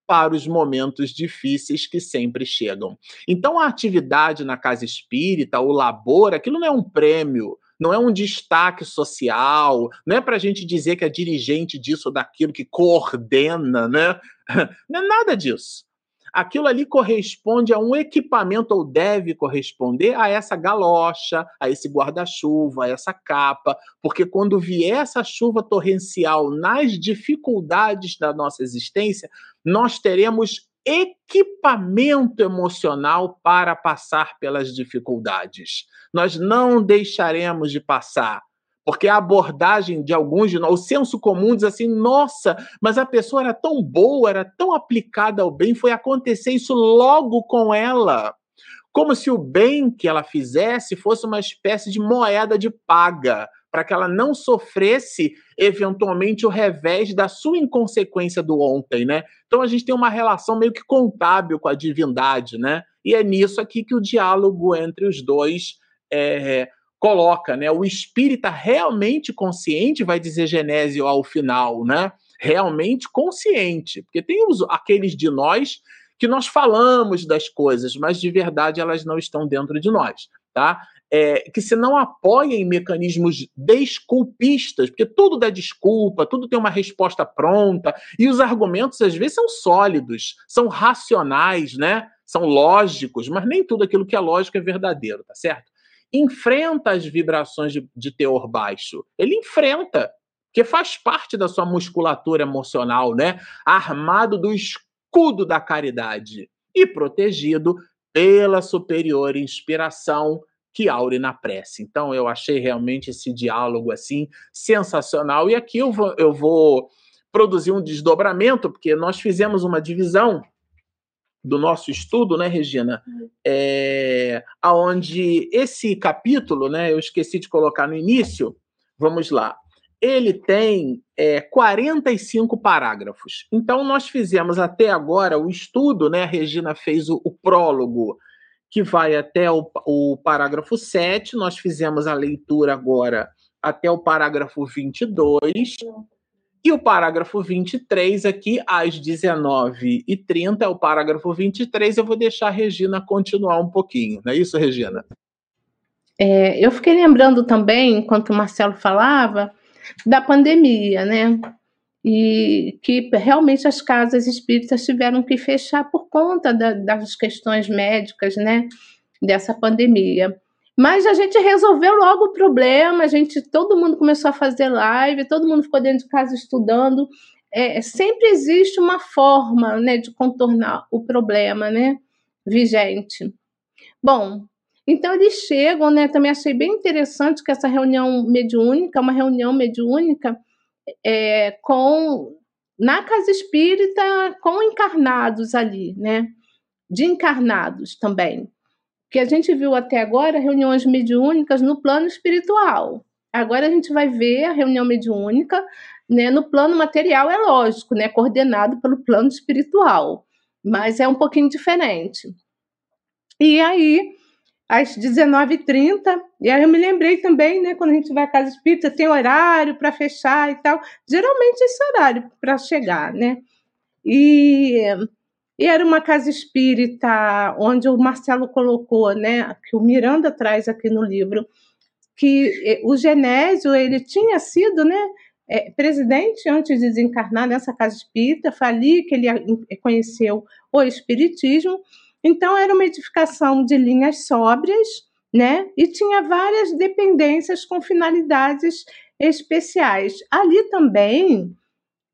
para os momentos difíceis que sempre chegam. Então, a atividade na casa espírita, o labor, aquilo não é um prêmio, não é um destaque social, não é para a gente dizer que é dirigente disso ou daquilo, que coordena, né? [laughs] Não é nada disso aquilo ali corresponde a um equipamento, ou deve corresponder a essa galocha, a esse guarda-chuva, a essa capa, porque quando vier essa chuva torrencial nas dificuldades da nossa existência, nós teremos equipamento emocional para passar pelas dificuldades. Nós não deixaremos de passar porque a abordagem de alguns de nós, o senso comum diz assim: nossa, mas a pessoa era tão boa, era tão aplicada ao bem, foi acontecer isso logo com ela. Como se o bem que ela fizesse fosse uma espécie de moeda de paga, para que ela não sofresse eventualmente o revés da sua inconsequência do ontem, né? Então a gente tem uma relação meio que contábil com a divindade, né? E é nisso aqui que o diálogo entre os dois é, coloca, né? O espírita realmente consciente, vai dizer Genésio ao final, né? Realmente consciente, porque tem os, aqueles de nós que nós falamos das coisas, mas de verdade elas não estão dentro de nós, tá? É, que se não apoia em mecanismos desculpistas, porque tudo dá desculpa, tudo tem uma resposta pronta, e os argumentos às vezes são sólidos, são racionais, né? São lógicos, mas nem tudo aquilo que é lógico é verdadeiro, tá certo? Enfrenta as vibrações de, de teor baixo. Ele enfrenta, que faz parte da sua musculatura emocional, né? Armado do escudo da caridade e protegido pela superior inspiração que aure na prece. Então eu achei realmente esse diálogo assim sensacional e aqui eu vou, eu vou produzir um desdobramento porque nós fizemos uma divisão do nosso estudo, né, Regina? É, aonde esse capítulo, né, eu esqueci de colocar no início, vamos lá, ele tem é, 45 parágrafos. Então, nós fizemos até agora o estudo, né, a Regina fez o, o prólogo, que vai até o, o parágrafo 7, nós fizemos a leitura agora até o parágrafo 22, e o parágrafo 23 aqui, às 19h30, é o parágrafo 23. Eu vou deixar a Regina continuar um pouquinho. Não é isso, Regina? É, eu fiquei lembrando também, enquanto o Marcelo falava, da pandemia, né? E que realmente as casas espíritas tiveram que fechar por conta da, das questões médicas, né? Dessa pandemia. Mas a gente resolveu logo o problema, a gente, todo mundo começou a fazer live, todo mundo ficou dentro de casa estudando. É, sempre existe uma forma né, de contornar o problema né, vigente. Bom, então eles chegam, né? Também achei bem interessante que essa reunião mediúnica, uma reunião mediúnica é, com na casa espírita com encarnados ali, né? De encarnados também que a gente viu até agora reuniões mediúnicas no plano espiritual. Agora a gente vai ver a reunião mediúnica né, no plano material, é lógico, né, coordenado pelo plano espiritual, mas é um pouquinho diferente. E aí, às 19h30, e aí eu me lembrei também, né, quando a gente vai à casa espírita, tem horário para fechar e tal. Geralmente esse horário para chegar, né? E e era uma casa espírita onde o Marcelo colocou, né, que o Miranda traz aqui no livro, que eh, o Genésio ele tinha sido, né, é, presidente antes de desencarnar nessa casa espírita, foi ali que ele eh, conheceu o espiritismo. Então era uma edificação de linhas sóbrias, né, e tinha várias dependências com finalidades especiais. Ali também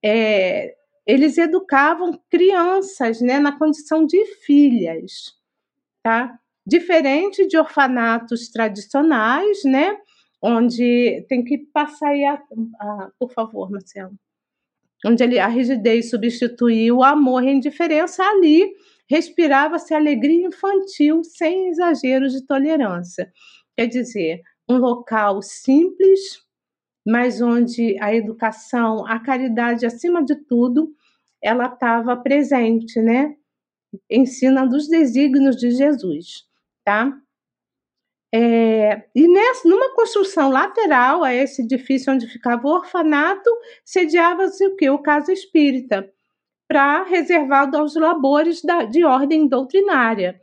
é, eles educavam crianças né, na condição de filhas, tá? Diferente de orfanatos tradicionais, né? Onde tem que passar aí, a, a, por favor, Marcelo. Onde ele, a rigidez substituiu o amor e a indiferença, ali respirava-se alegria infantil sem exageros de tolerância. Quer dizer, um local simples, mas onde a educação, a caridade acima de tudo, ela estava presente, né? Ensinando os desígnios de Jesus, tá? É, e nessa, numa construção lateral a esse edifício onde ficava o orfanato, sediava-se o que? O Casa Espírita, para reservado aos labores da, de ordem doutrinária.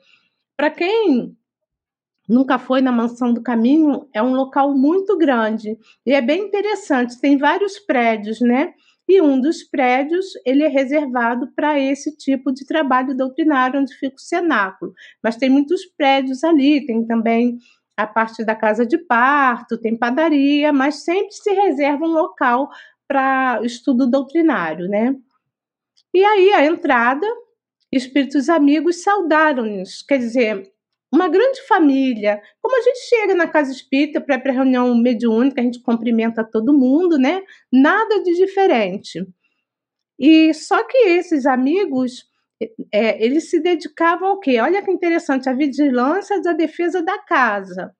Para quem nunca foi na Mansão do Caminho, é um local muito grande e é bem interessante. Tem vários prédios, né? E um dos prédios ele é reservado para esse tipo de trabalho doutrinário, onde fica o cenáculo. Mas tem muitos prédios ali, tem também a parte da casa de parto, tem padaria, mas sempre se reserva um local para estudo doutrinário, né? E aí a entrada, espíritos amigos saudaram-nos, quer dizer, uma grande família. Como a gente chega na casa espírita para a reunião mediúnica, a gente cumprimenta todo mundo, né? Nada de diferente. E só que esses amigos, é, eles se dedicavam ao quê? Olha que interessante, a vigilância da defesa da casa.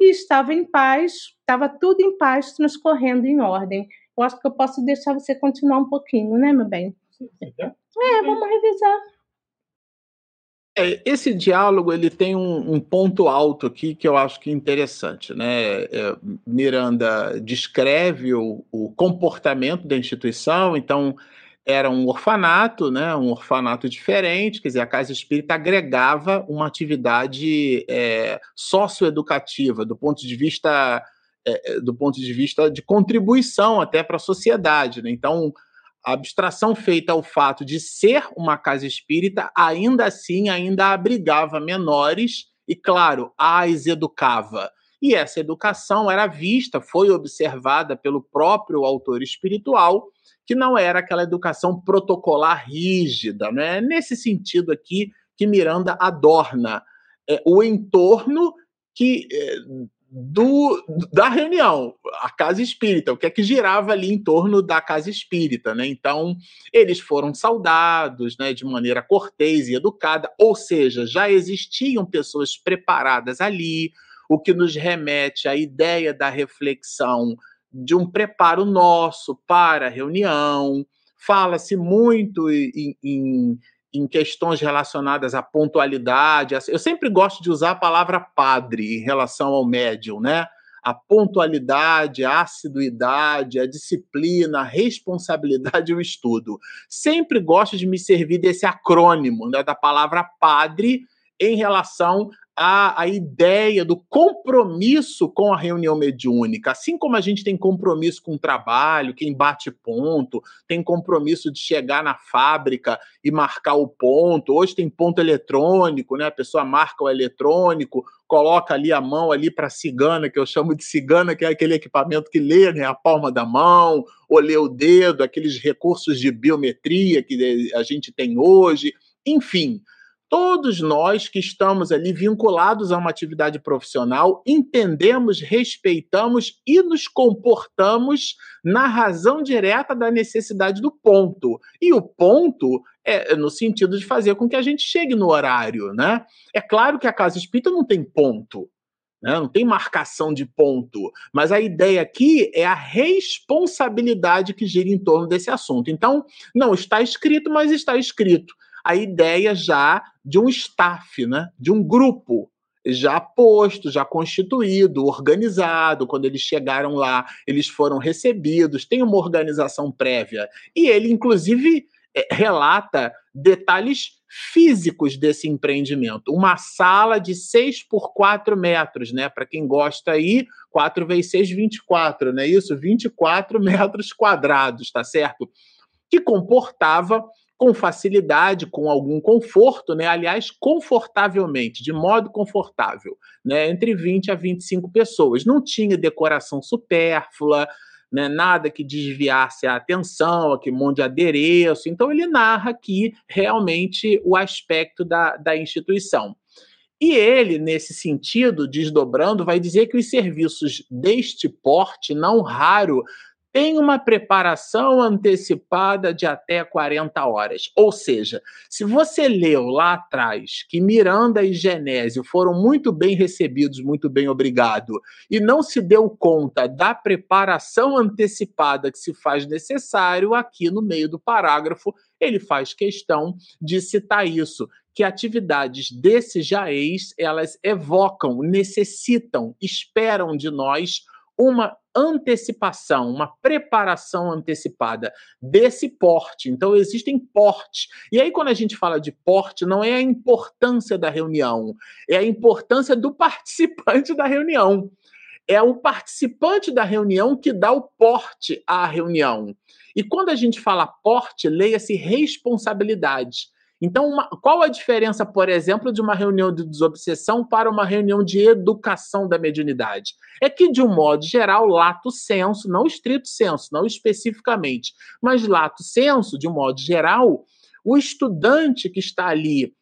E estava em paz, estava tudo em paz, transcorrendo em ordem. Eu acho que eu posso deixar você continuar um pouquinho, né, meu bem? É, vamos revisar. É, esse diálogo ele tem um, um, ponto alto aqui que eu acho que é interessante. Né? É, Miranda descreve o, o, comportamento da instituição, então era um orfanato, né? um orfanato diferente, quer dizer, a Casa Espírita agregava uma atividade é, socioeducativa do ponto de vista é, do ponto de vista de contribuição até para a sociedade. Né? Então, a abstração feita ao fato de ser uma casa espírita, ainda assim, ainda abrigava menores e, claro, as educava. E essa educação era vista, foi observada pelo próprio autor espiritual, que não era aquela educação protocolar rígida, é nesse sentido aqui que Miranda adorna é, o entorno que é, do, da reunião, a casa espírita, o que é que girava ali em torno da casa espírita, né? Então, eles foram saudados, né, de maneira cortês e educada, ou seja, já existiam pessoas preparadas ali, o que nos remete à ideia da reflexão de um preparo nosso para a reunião. Fala-se muito em, em em questões relacionadas à pontualidade. Eu sempre gosto de usar a palavra padre em relação ao médium, né? A pontualidade, a assiduidade, a disciplina, a responsabilidade e o estudo. Sempre gosto de me servir desse acrônimo, né, da palavra padre em relação a, a ideia do compromisso com a reunião mediúnica. Assim como a gente tem compromisso com o trabalho, quem bate ponto, tem compromisso de chegar na fábrica e marcar o ponto. Hoje tem ponto eletrônico, né? A pessoa marca o eletrônico, coloca ali a mão ali para cigana, que eu chamo de cigana, que é aquele equipamento que lê né, a palma da mão, ou lê o dedo, aqueles recursos de biometria que a gente tem hoje. Enfim, todos nós que estamos ali vinculados a uma atividade profissional entendemos, respeitamos e nos comportamos na razão direta da necessidade do ponto. E o ponto é no sentido de fazer com que a gente chegue no horário, né? É claro que a casa espírita não tem ponto. Né? Não tem marcação de ponto, mas a ideia aqui é a responsabilidade que gira em torno desse assunto. Então, não está escrito, mas está escrito a ideia já de um staff, né? de um grupo já posto, já constituído, organizado. Quando eles chegaram lá, eles foram recebidos, tem uma organização prévia. E ele, inclusive, é, relata detalhes físicos desse empreendimento. Uma sala de 6 por 4 metros, né? Para quem gosta aí, 4 vezes 6, 24, né? Isso, 24 [laughs] metros quadrados, tá certo? Que comportava com facilidade, com algum conforto, né? aliás, confortavelmente, de modo confortável, né? entre 20 a 25 pessoas. Não tinha decoração supérflua, né? nada que desviasse a atenção, que monte adereço. Então, ele narra aqui realmente o aspecto da, da instituição. E ele, nesse sentido, desdobrando, vai dizer que os serviços deste porte, não raro, tem uma preparação antecipada de até 40 horas. Ou seja, se você leu lá atrás que Miranda e Genésio foram muito bem recebidos, muito bem obrigado, e não se deu conta da preparação antecipada que se faz necessário, aqui no meio do parágrafo ele faz questão de citar isso, que atividades desse jaez, elas evocam, necessitam, esperam de nós uma antecipação, uma preparação antecipada desse porte. Então, existem portes. E aí, quando a gente fala de porte, não é a importância da reunião, é a importância do [laughs] participante da reunião. É o participante da reunião que dá o porte à reunião. E quando a gente fala porte, leia-se responsabilidade. Então, uma, qual a diferença, por exemplo, de uma reunião de desobsessão para uma reunião de educação da mediunidade? É que, de um modo geral, lato senso, não estrito senso, não especificamente, mas lato senso, de um modo geral, o estudante que está ali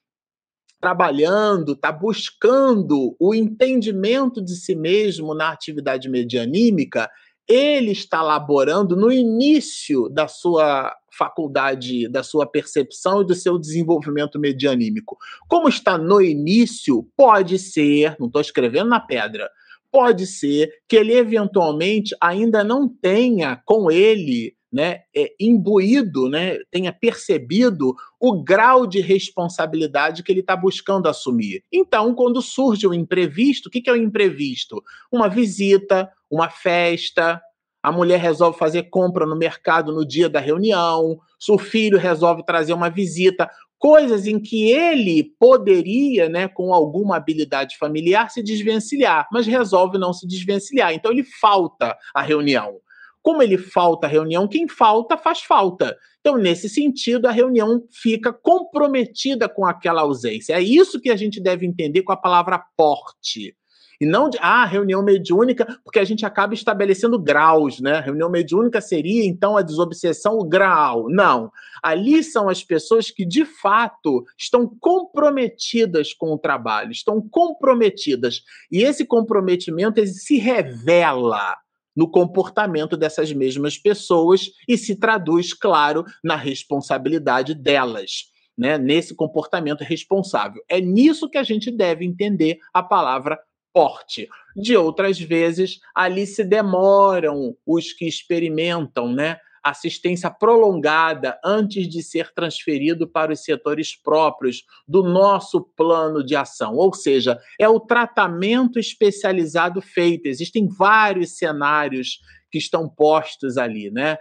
trabalhando, está buscando o entendimento de si mesmo na atividade medianímica, ele está laborando no início da sua faculdade, da sua percepção e do seu desenvolvimento medianímico. Como está no início, pode ser, não estou escrevendo na pedra, pode ser que ele eventualmente ainda não tenha com ele né, é, imbuído, né, tenha percebido o grau de responsabilidade que ele está buscando assumir. Então, quando surge o imprevisto, o que, que é o imprevisto? Uma visita, uma festa, a mulher resolve fazer compra no mercado no dia da reunião, o filho resolve trazer uma visita, coisas em que ele poderia, né, com alguma habilidade familiar, se desvencilhar, mas resolve não se desvencilhar. Então ele falta a reunião. Como ele falta a reunião, quem falta faz falta. Então, nesse sentido, a reunião fica comprometida com aquela ausência. É isso que a gente deve entender com a palavra porte. E não de, ah, reunião mediúnica, porque a gente acaba estabelecendo graus, né? Reunião mediúnica seria, então, a desobsessão, o grau. Não. Ali são as pessoas que, de fato, estão comprometidas com o trabalho, estão comprometidas. E esse comprometimento se revela no comportamento dessas mesmas pessoas e se traduz, claro, na responsabilidade delas. Né, nesse comportamento responsável. É nisso que a gente deve entender a palavra porte. De outras vezes, ali se demoram os que experimentam, né? Assistência prolongada antes de ser transferido para os setores próprios do nosso plano de ação. Ou seja, é o tratamento especializado feito. Existem vários cenários que estão postos ali, né?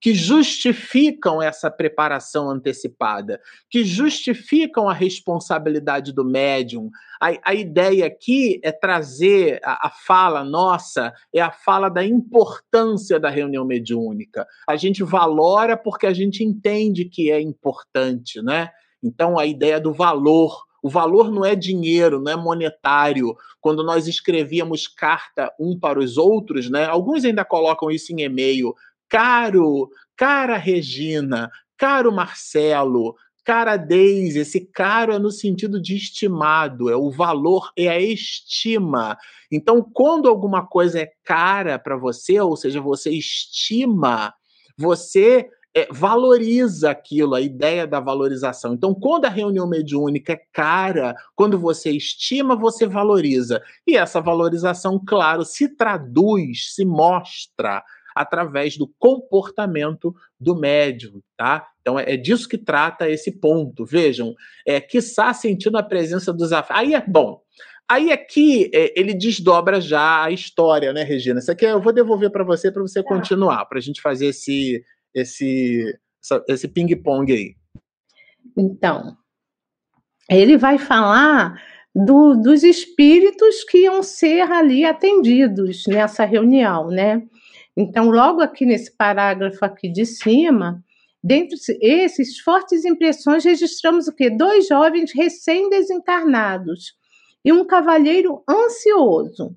Que justificam essa preparação antecipada, que justificam a responsabilidade do médium. A, a ideia aqui é trazer a, a, fala nossa, é a fala da importância da reunião mediúnica. A gente valora porque a gente entende que é importante, né? Então, a ideia do valor. O valor não é dinheiro, não é monetário. Quando nós escrevíamos carta um para os outros, né? Alguns ainda colocam isso em e-mail caro, cara Regina, caro Marcelo, cara Deise, esse caro é no sentido de estimado, é o valor, é a estima. Então, quando alguma coisa é cara para você, ou seja, você estima, você é, valoriza aquilo, a ideia da valorização. Então, quando a reunião mediúnica é cara, quando você estima, você valoriza. E essa valorização, claro, se traduz, se mostra através do comportamento do médium, tá? Então é, é disso que trata esse ponto. Vejam, é quiçá sentindo a presença dos af... Aí é bom. Aí aqui é, ele desdobra já a história, né, Regina? Isso aqui eu vou devolver para você para você tá. continuar, para a gente fazer esse esse esse ping-pong aí. Então, ele vai falar do, dos espíritos que iam ser ali atendidos nessa reunião, né? Então, logo aqui nesse parágrafo aqui de cima, dentre esses fortes impressões, registramos o quê? Dois jovens recém-desencarnados e um cavalheiro ansioso,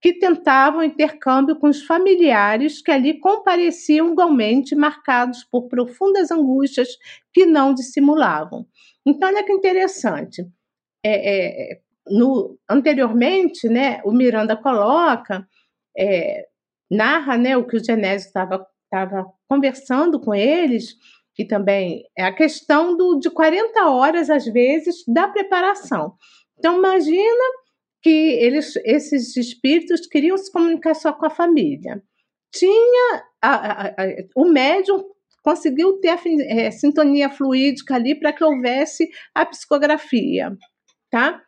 que tentavam intercâmbio com os familiares que ali compareciam igualmente marcados por profundas angústias que não dissimulavam. Então, olha que interessante. É, é, no, anteriormente, né, o Miranda coloca é, narra né, o que o Genésio estava conversando com eles, e também é a questão do, de 40 horas, às vezes, da preparação. Então, imagina que eles, esses espíritos queriam se comunicar só com a família. Tinha a, a, a, o médium conseguiu ter a é, sintonia fluídica ali para que houvesse a psicografia, tá?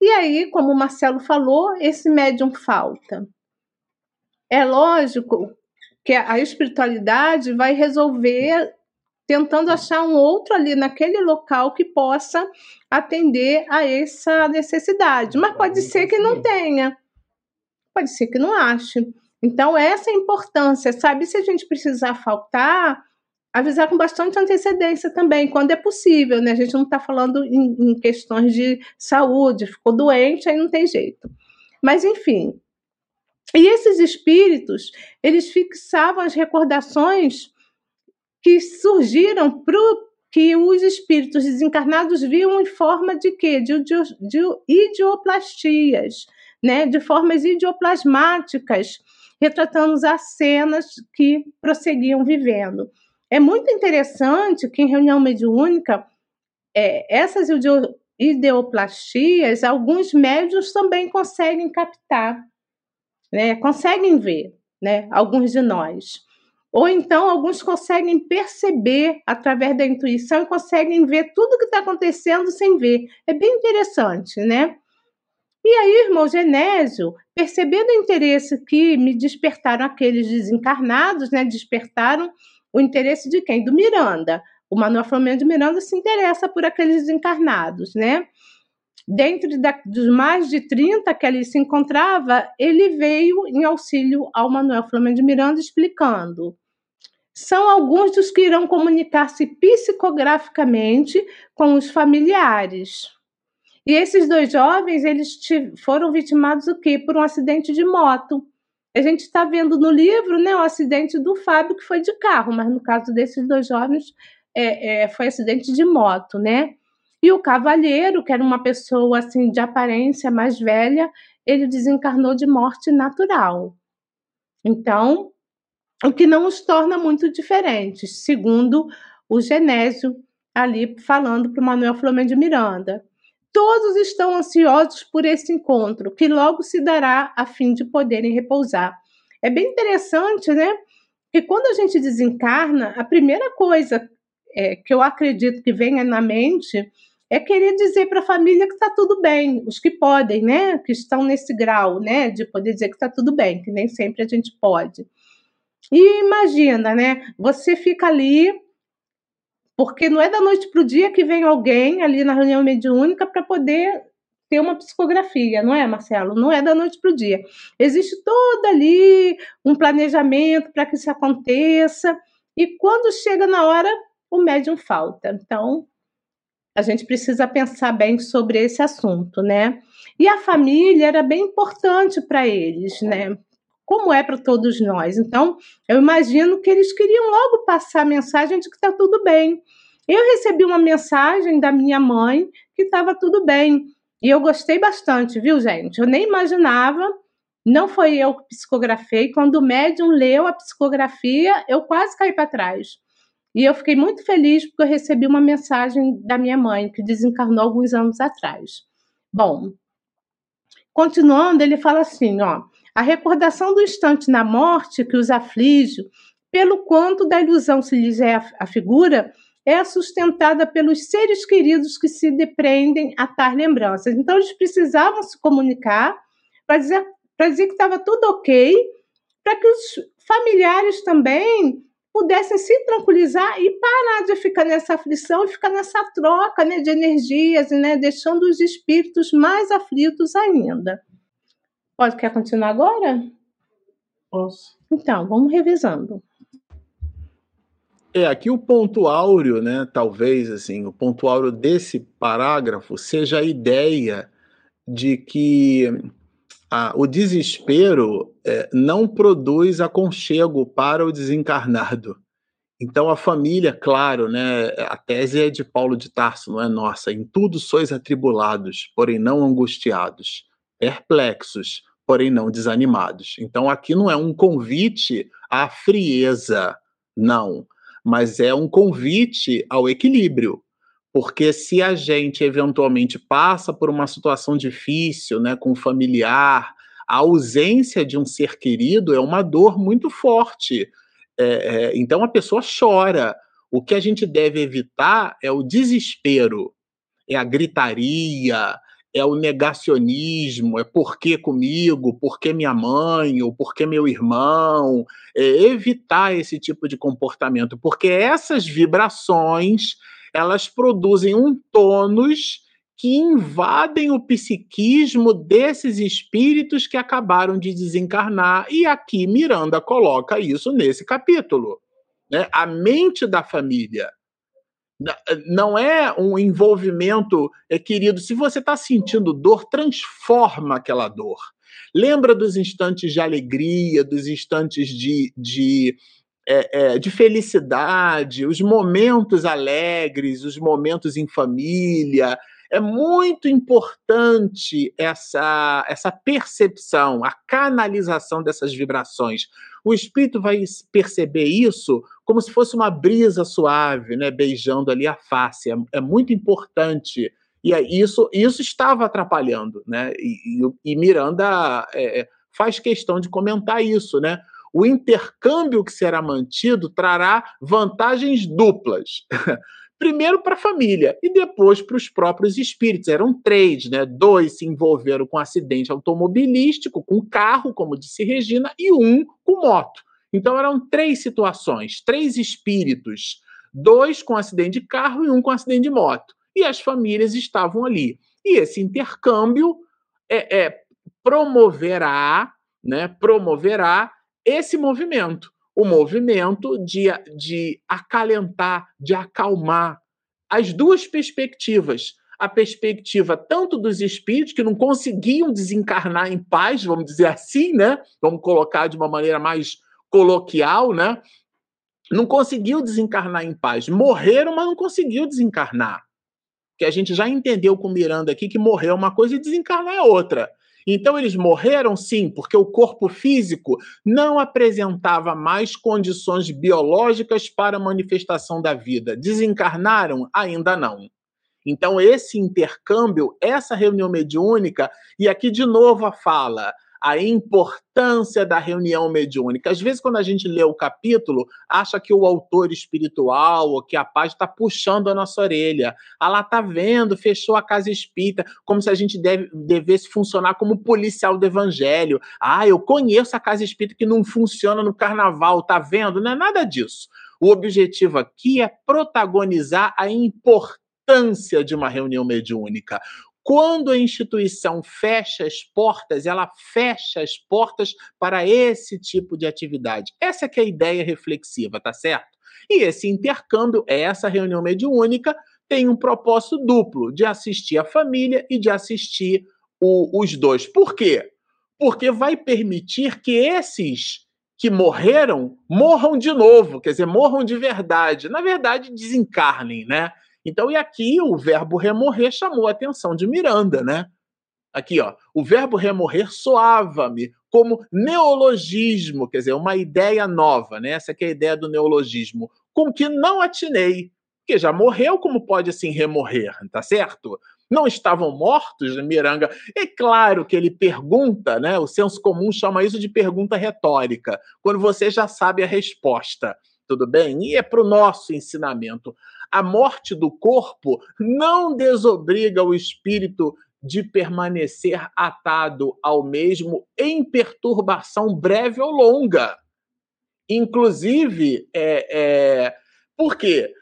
E aí, como o Marcelo falou, esse médium falta. É lógico que a espiritualidade vai resolver tentando achar um outro ali naquele local que possa atender a essa necessidade. Mas pode ser que não tenha, pode ser que não ache. Então, essa é a importância, sabe? Se a gente precisar faltar, avisar com bastante antecedência também, quando é possível, né? A gente não está falando em, em questões de saúde, ficou doente, aí não tem jeito. Mas, enfim, e esses espíritos, eles fixavam as recordações que surgiram para que os espíritos desencarnados viam em forma de quê? De, de, de idioplastias, né? de formas idioplasmáticas, retratando as cenas que prosseguiam vivendo. É muito interessante que em reunião mediúnica, é, essas ideoplastias, alguns médios também conseguem captar né? Conseguem ver, né? Alguns de nós. Ou então alguns conseguem perceber através da intuição e conseguem ver tudo o que está acontecendo sem ver. É bem interessante, né? E aí, irmão Genésio, percebendo o interesse que me despertaram aqueles desencarnados, né? Despertaram o interesse de quem? Do Miranda. O Manuel Flamengo de Miranda se interessa por aqueles desencarnados, né? Dentro da, dos mais de 30 que ali se encontrava, ele veio em auxílio ao Manuel Flamengo de Miranda, explicando. São alguns dos que irão comunicar-se psicograficamente com os familiares. E esses dois jovens, eles foram vitimados o quê? Por um acidente de moto. A gente está vendo no livro né, o acidente do Fábio, que foi de carro, mas no caso desses dois jovens, é, é, foi acidente de moto, né? E o cavalheiro, que era uma pessoa assim de aparência mais velha, ele desencarnou de morte natural. Então, o que não os torna muito diferentes, segundo o Genésio, ali falando para o Manuel Flamengo de Miranda. Todos estão ansiosos por esse encontro, que logo se dará a fim de poderem repousar. É bem interessante, né? Que quando a gente desencarna, a primeira coisa é, que eu acredito que venha na mente é querer dizer para a família que está tudo bem, os que podem, né? Que estão nesse grau, né? De poder dizer que está tudo bem, que nem sempre a gente pode. E imagina, né? Você fica ali, porque não é da noite para o dia que vem alguém ali na reunião mediúnica para poder ter uma psicografia, não é, Marcelo? Não é da noite para o dia. Existe todo ali um planejamento para que isso aconteça, e quando chega na hora, o médium falta. Então, a gente precisa pensar bem sobre esse assunto, né? E a família era bem importante para eles, né? como é para todos nós. Então, eu imagino que eles queriam logo passar a mensagem de que está tudo bem. Eu recebi uma mensagem da minha mãe que estava tudo bem. E eu gostei bastante, viu, gente? Eu nem imaginava, não foi eu que psicografei. Quando o médium leu a psicografia, eu quase caí para trás. E eu fiquei muito feliz porque eu recebi uma mensagem da minha mãe, que desencarnou alguns anos atrás. Bom, continuando, ele fala assim, ó. A recordação do instante na morte que os aflige, pelo quanto da ilusão se lhes é a figura, é sustentada pelos seres queridos que se depreendem a tais lembranças. Então, eles precisavam se comunicar para dizer, dizer que estava tudo ok, para que os familiares também pudessem se tranquilizar e parar de ficar nessa aflição e ficar nessa troca né, de energias, né, deixando os espíritos mais aflitos ainda. Pode quer continuar agora? Posso. Então, vamos revisando. É, aqui o ponto áureo, né? Talvez assim, o ponto áureo desse parágrafo seja a ideia de que ah, o desespero é, não produz aconchego para o desencarnado. Então a família, claro, né? A tese é de Paulo de Tarso, não é nossa. Em tudo sois atribulados, porém não angustiados, perplexos, porém não desanimados. Então aqui não é um convite à frieza, não, mas é um convite ao equilíbrio. Porque se a gente eventualmente passa por uma situação difícil, né, com um familiar, a ausência de um ser querido é uma dor muito forte. É, é, então a pessoa chora. O que a gente deve evitar é o desespero, é a gritaria, é o negacionismo, é por que comigo, por que minha mãe, ou por que meu irmão, é evitar esse tipo de comportamento, porque essas vibrações, elas produzem um tônus que invadem o psiquismo desses espíritos que acabaram de desencarnar, e aqui Miranda coloca isso nesse capítulo. Né? A mente da família não é um envolvimento, é, querido. Se você está sentindo dor, transforma aquela dor. Lembra dos instantes de alegria, dos instantes de, de, é, é, de felicidade, os momentos alegres, os momentos em família. É muito importante essa, essa percepção, a canalização dessas vibrações. O espírito vai perceber isso como se fosse uma brisa suave, né, beijando ali a face. É, é muito importante. E isso, isso estava atrapalhando, né? E, e, e Miranda é, é, faz questão de comentar isso, né? O intercâmbio que será mantido trará vantagens duplas. [laughs] Primeiro para a família e depois para os próprios espíritos. Eram três, né? Dois se envolveram com acidente automobilístico, com carro, como disse Regina, e um com moto. Então eram três situações, três espíritos, dois com acidente de carro e um com acidente de moto. E as famílias estavam ali. E esse intercâmbio é, é promoverá, né? Promoverá esse movimento o movimento de, de acalentar, de acalmar as duas perspectivas, a perspectiva tanto dos espíritos que não conseguiam desencarnar em paz, vamos dizer assim, né? Vamos colocar de uma maneira mais coloquial, né? Não conseguiu desencarnar em paz. Morreram, mas não conseguiu desencarnar. Que a gente já entendeu com Miranda aqui que morrer é uma coisa e desencarnar é outra. Então eles morreram sim, porque o corpo físico não apresentava mais condições biológicas para a manifestação da vida. Desencarnaram? Ainda não. Então, esse intercâmbio, essa reunião mediúnica, e aqui de novo a fala, a importância da reunião mediúnica. Às vezes, quando a gente lê o capítulo, acha que o autor espiritual ou que a paz está puxando a nossa orelha. Ah lá, tá vendo, fechou a casa espírita, como se a gente deve, devesse funcionar como policial do evangelho. Ah, eu conheço a casa espírita que não funciona no carnaval, tá vendo? Não é nada disso. O objetivo aqui é protagonizar a importância de uma reunião mediúnica. Quando a instituição fecha as portas, ela fecha as portas para esse tipo de atividade. Essa é que é a ideia reflexiva, tá certo? E esse intercâmbio, essa reunião mediúnica, tem um propósito duplo, de assistir a família e de assistir o, os dois. Por quê? Porque vai permitir que esses que morreram morram de novo, quer dizer, morram de verdade. Na verdade, desencarnem, né? Então, e aqui o verbo remorrer chamou a atenção de Miranda, né? Aqui, ó, o verbo remorrer soava-me como neologismo, quer dizer, uma ideia nova, né? Essa é a ideia do neologismo, com que não atinei, porque já morreu, como pode assim remorrer, tá certo? Não estavam mortos, Miranga. É claro que ele pergunta, né? O senso comum chama isso de pergunta retórica, quando você já sabe a resposta, tudo bem? E é para o nosso ensinamento a morte do corpo não desobriga o espírito de permanecer atado ao mesmo em perturbação breve ou longa. Inclusive, é, é, por quê?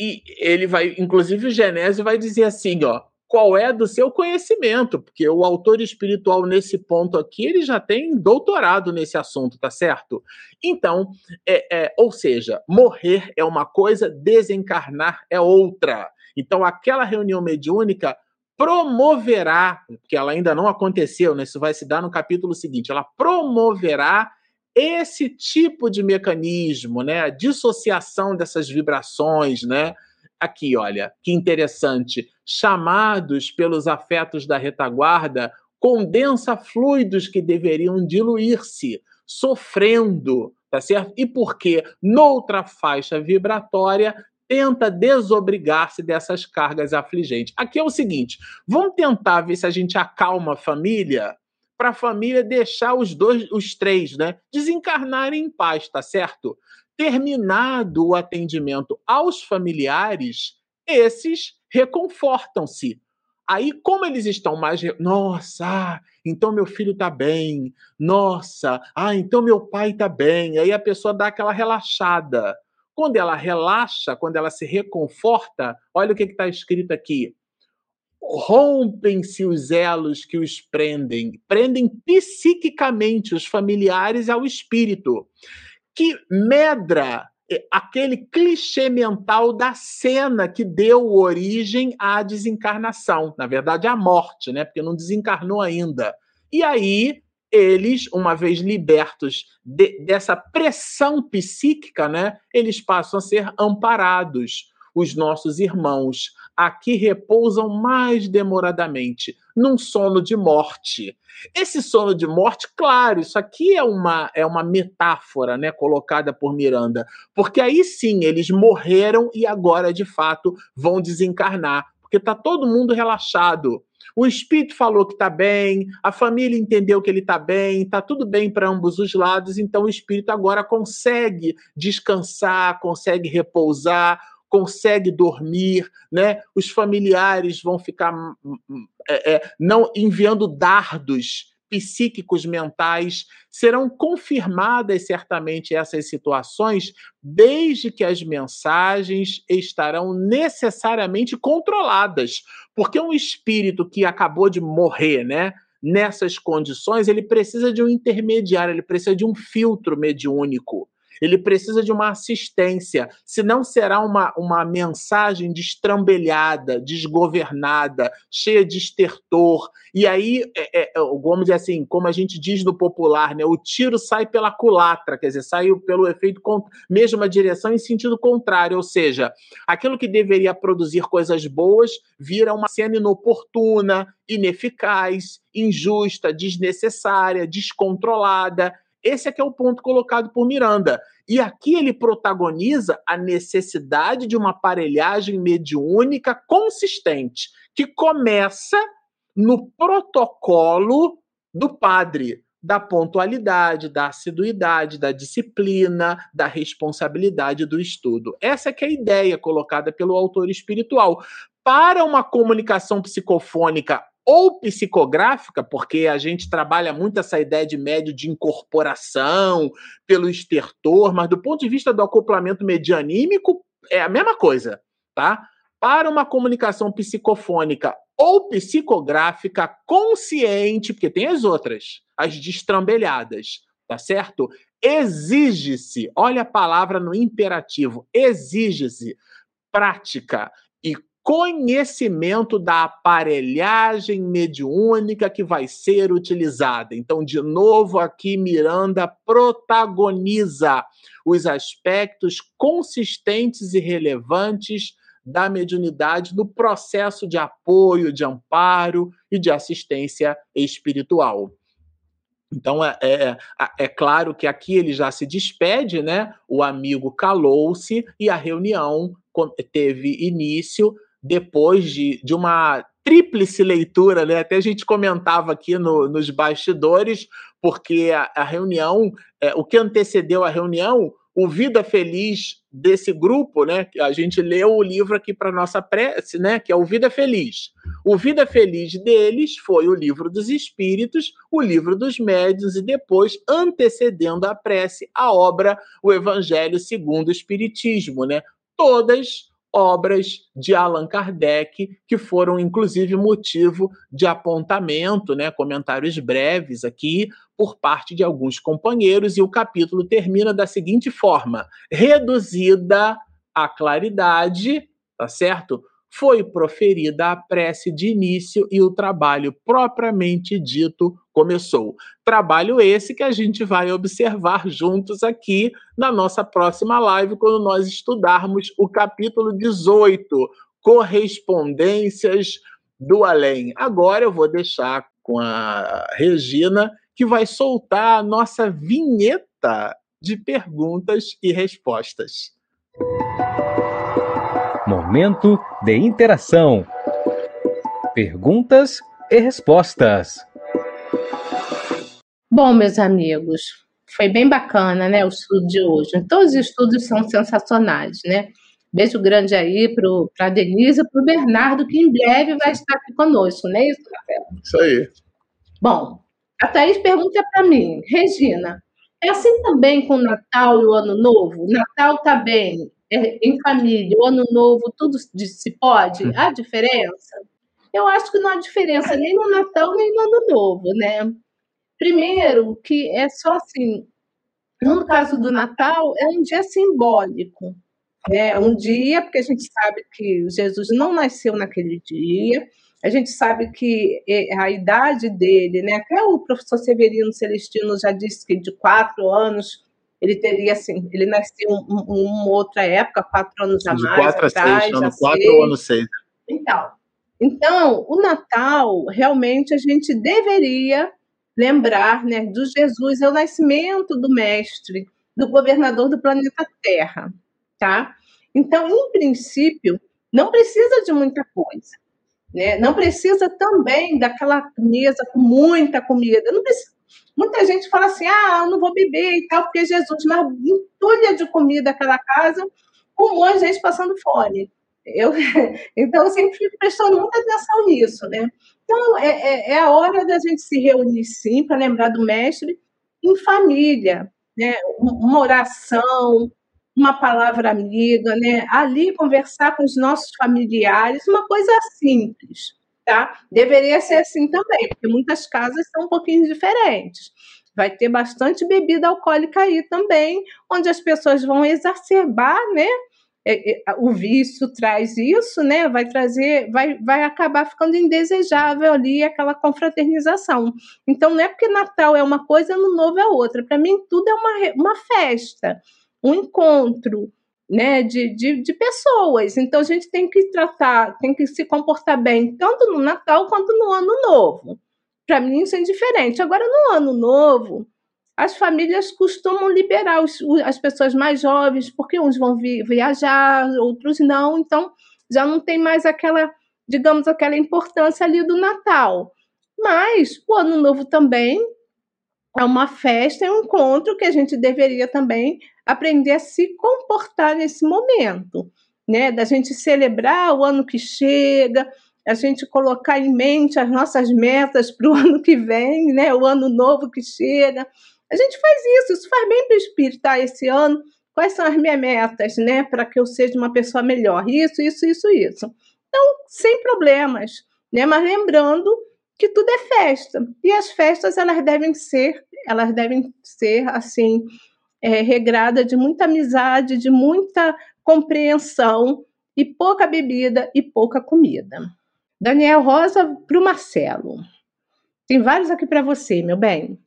E ele vai, inclusive, o Genésio vai dizer assim, ó, qual é do seu conhecimento, porque o autor espiritual nesse ponto aqui ele já tem doutorado nesse assunto, tá certo? Então, é, é, ou seja, morrer é uma coisa, desencarnar é outra. Então, aquela reunião mediúnica promoverá, que ela ainda não aconteceu, né? Isso vai se dar no capítulo seguinte. Ela promoverá esse tipo de mecanismo, né? A dissociação dessas vibrações, né? Aqui, olha, que interessante. Chamados pelos afetos da retaguarda, condensa fluidos que deveriam diluir-se, sofrendo, tá certo? E porque noutra faixa vibratória tenta desobrigar-se dessas cargas afligentes. Aqui é o seguinte, vamos tentar ver se a gente acalma a família para a família deixar os dois, os três, né, desencarnarem em paz, tá certo? Terminado o atendimento aos familiares, esses reconfortam-se. Aí, como eles estão mais. Nossa, ah, então meu filho está bem. Nossa, ah, então meu pai está bem. Aí a pessoa dá aquela relaxada. Quando ela relaxa, quando ela se reconforta, olha o que está escrito aqui. Rompem-se os elos que os prendem, prendem psiquicamente os familiares ao espírito que medra eh, aquele clichê mental da cena que deu origem à desencarnação, na verdade, à morte, né? Porque não desencarnou ainda. E aí eles, uma vez libertos de, dessa pressão psíquica, né, eles passam a ser amparados. Os nossos irmãos aqui repousam mais demoradamente, num sono de morte. Esse sono de morte, claro, isso aqui é uma, é uma metáfora né, colocada por Miranda, porque aí sim eles morreram e agora de fato vão desencarnar, porque está todo mundo relaxado. O espírito falou que está bem, a família entendeu que ele está bem, está tudo bem para ambos os lados, então o espírito agora consegue descansar, consegue repousar, consegue dormir, né? Os familiares vão ficar hum, hum, é, é, não enviando dardos psíquicos mentais serão confirmadas certamente essas situações desde que as mensagens estarão necessariamente controladas, porque um espírito que acabou de morrer, né, nessas condições, ele precisa de um intermediário, ele precisa de um filtro mediúnico. Ele precisa de uma assistência, senão será uma, uma mensagem destrambelhada, desgovernada, cheia de estertor. E aí, é, é, vamos dizer assim, como a gente diz no popular, né, o tiro sai pela culatra, quer dizer, sai pelo efeito, mesma direção em sentido contrário, ou seja, aquilo que deveria produzir coisas boas vira uma cena inoportuna, ineficaz, injusta, desnecessária, descontrolada. Esse é que é o ponto colocado por Miranda. E aqui ele protagoniza a necessidade de uma aparelhagem mediúnica consistente, que começa no protocolo do padre, da pontualidade, da assiduidade, da disciplina, da responsabilidade do estudo. Essa é que é a ideia colocada pelo autor espiritual. Para uma comunicação psicofônica ou psicográfica, porque a gente trabalha muito essa ideia de médio de incorporação pelo estertor, mas do ponto de vista do acoplamento medianímico, é a mesma coisa, tá? Para uma comunicação psicofônica ou psicográfica consciente, porque tem as outras, as destrambelhadas, tá certo? Exige-se, olha a palavra no imperativo, exige-se prática conhecimento da aparelhagem mediúnica que vai ser utilizada. Então, de novo, aqui Miranda protagoniza os aspectos consistentes e relevantes da mediunidade no processo de apoio, de amparo e de assistência espiritual. Então é, é, é, claro que aqui ele já se despede, né? O amigo calou-se e a reunião teve início depois de, de uma tríplice leitura, né? Até a gente comentava aqui no, nos bastidores, porque a, a reunião, é, o que antecedeu a reunião, o Vida Feliz desse grupo, né? A gente leu o livro aqui para nossa prece, né? Que é o Vida Feliz. O Vida Feliz deles foi o livro dos Espíritos, o livro dos Médios e depois, antecedendo a prece, a obra O Evangelho segundo o Espiritismo, né? Todas obras de Allan Kardec, que foram inclusive motivo de apontamento, né, comentários breves aqui por parte de alguns companheiros, e o capítulo termina da seguinte forma: reduzida a claridade, tá certo? Foi proferida a prece de início e o trabalho propriamente dito começou. Trabalho esse que a gente vai observar juntos aqui na nossa próxima live, quando nós estudarmos o capítulo 18, Correspondências do Além. Agora eu vou deixar com a Regina, que vai soltar a nossa vinheta de perguntas e respostas. Momento de interação. Perguntas e respostas. Bom, meus amigos, foi bem bacana, né, o estudo de hoje. Todos os estudos são sensacionais, né? Beijo grande aí para a Denise e para o Bernardo, que em breve vai estar aqui conosco, não é isso, Rafael? Isso aí. Bom, a Thaís pergunta para mim, Regina, é assim também com o Natal e o Ano Novo? Natal tá bem, é, em família, o ano novo, tudo se pode? Uhum. Há diferença? Eu acho que não há diferença nem no Natal nem no Ano Novo, né? Primeiro, que é só assim, no caso do Natal, é um dia simbólico. É um dia, porque a gente sabe que Jesus não nasceu naquele dia, a gente sabe que é, a idade dele, né? Até o professor Severino Celestino já disse que de quatro anos ele teria assim, ele nasceu em um, uma outra época, quatro anos a mais. De quatro atrás, a seis, ano quatro ou ano seis. Então, então, o Natal, realmente, a gente deveria lembrar né, do Jesus, é o nascimento do Mestre, do governador do planeta Terra, tá? Então, em princípio, não precisa de muita coisa. Né? Não precisa também daquela mesa com muita comida. Não precisa Muita gente fala assim: ah, eu não vou beber e tal, porque Jesus, mas entulha de comida aquela casa, com um monte de gente passando fome. Eu, [laughs] então, eu sempre fico prestando muita atenção nisso, né? Então, é, é, é a hora da gente se reunir, sim, para lembrar do Mestre, em família, né? Uma oração, uma palavra amiga, né? Ali conversar com os nossos familiares, uma coisa simples tá? Deveria ser assim também, porque muitas casas são um pouquinho diferentes. vai ter bastante bebida alcoólica aí também, onde as pessoas vão exacerbar, né? É, é, o vício traz isso, né? Vai trazer, vai, vai acabar ficando indesejável ali aquela confraternização. Então não é porque Natal é uma coisa, Ano Novo é outra. Para mim tudo é uma, uma festa, um encontro, né? De, de, de pessoas. Então a gente tem que tratar, tem que se comportar bem tanto no Natal quanto no Ano Novo. Para mim isso é indiferente. Agora no Ano Novo as famílias costumam liberar os, as pessoas mais jovens, porque uns vão vi, viajar, outros não, então já não tem mais aquela, digamos, aquela importância ali do Natal. Mas o Ano Novo também é uma festa, é um encontro que a gente deveria também aprender a se comportar nesse momento, né? Da gente celebrar o ano que chega, a gente colocar em mente as nossas metas para o [laughs] ano que vem, né? O ano novo que chega. A gente faz isso, isso faz bem para o espírito, tá? Esse ano, quais são as minhas metas, né? Para que eu seja uma pessoa melhor. Isso, isso, isso, isso. Então, sem problemas, né? Mas lembrando que tudo é festa. E as festas, elas devem ser, elas devem ser, assim, é, regrada de muita amizade, de muita compreensão e pouca bebida e pouca comida. Daniel Rosa para o Marcelo. Tem vários aqui para você, meu bem.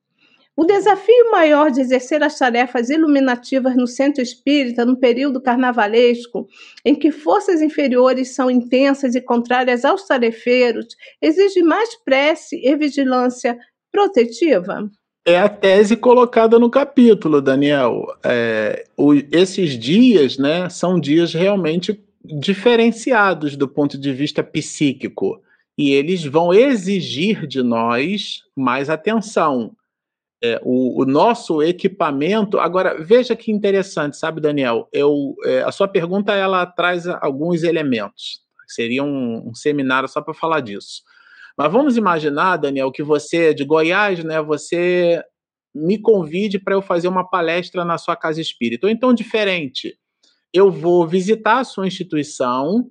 O desafio maior de exercer as tarefas iluminativas no centro espírita no período carnavalesco, em que forças inferiores são intensas e contrárias aos tarefeiros, exige mais prece e vigilância protetiva? É a tese colocada no capítulo, Daniel. É, o, esses dias né, são dias realmente diferenciados do ponto de vista psíquico. E eles vão exigir de nós mais atenção é, o, o, nosso equipamento. Agora, veja que interessante, sabe, Daniel? Eu, é, a sua pergunta ela traz alguns elementos. Seria um, um seminário só para falar disso. Mas vamos imaginar, Daniel, que você é de Goiás, né? Você me convide para eu fazer uma palestra na sua casa espírita. Ou então, diferente, eu vou visitar a sua instituição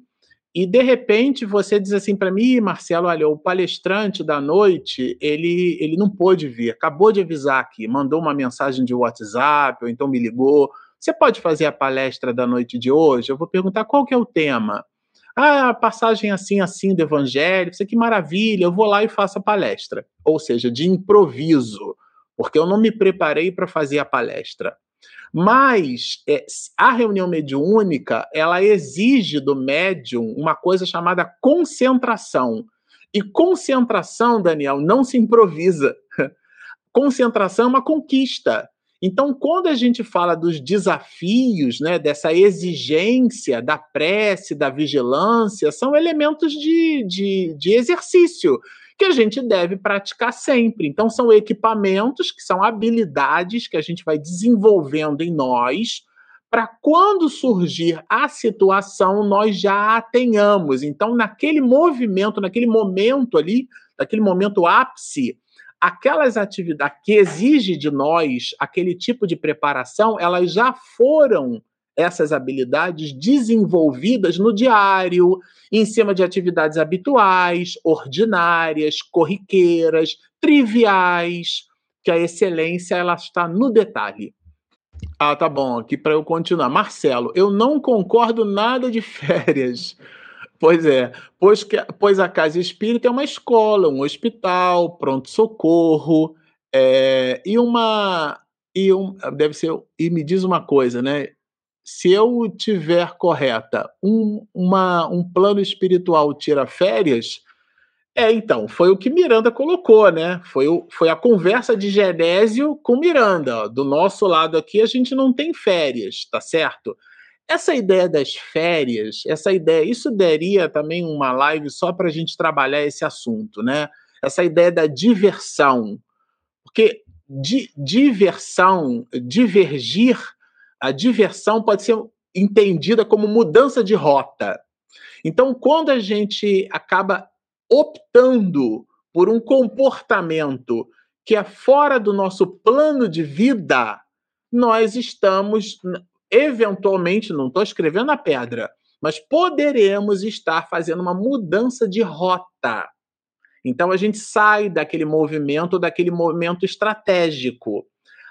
e de repente você diz assim para mim, Marcelo, olha, o palestrante da noite, ele, ele não pôde vir, acabou de avisar aqui, mandou uma mensagem de WhatsApp, ou então me ligou. Você pode fazer a palestra da noite de hoje? Eu vou perguntar qual que é o tema. Ah, passagem assim, assim do evangelho, que maravilha, eu vou lá e faço a palestra. Ou seja, de improviso, porque eu não me preparei para fazer a palestra. Mas é, a reunião mediúnica, ela exige do médium uma coisa chamada concentração. E concentração, Daniel, não se improvisa. [laughs] Concentração é uma conquista. Então, quando a gente fala dos desafios, né, dessa exigência da prece, da vigilância, são elementos de, de, de exercício que a gente deve praticar sempre. Então, são equipamentos que são habilidades que a gente vai desenvolvendo em nós para quando surgir a situação nós já a tenhamos. Então, naquele movimento, naquele momento ali, naquele momento ápice, aquelas atividades que exige de nós aquele tipo de preparação, elas já foram essas habilidades desenvolvidas no diário, em cima de atividades habituais, ordinárias, corriqueiras, triviais, que a excelência ela está no detalhe. Ah, tá bom, aqui para eu continuar. Marcelo, eu não concordo nada de [laughs] férias. Pois é, pois, que, pois a Casa Espírita é uma escola, um hospital, pronto-socorro, é, e uma. E um, deve ser. E me diz uma coisa, né? Se eu tiver correta, um, uma, um plano espiritual tira férias, é, então, foi o que Miranda colocou, né? Foi, o, foi a conversa de Genésio com Miranda. Do nosso lado aqui, a gente não tem férias, tá certo? Essa ideia das férias, essa ideia, isso daria também uma live só para a gente trabalhar esse assunto, né? Essa ideia da diversão. Porque di, diversão, divergir a diversão pode ser entendida como mudança de rota. Então, quando a gente acaba optando por um comportamento que é fora do nosso plano de vida, nós estamos, eventualmente, não estou escrevendo a pedra, mas poderemos estar fazendo uma mudança de rota. Então a gente sai daquele movimento, daquele movimento estratégico.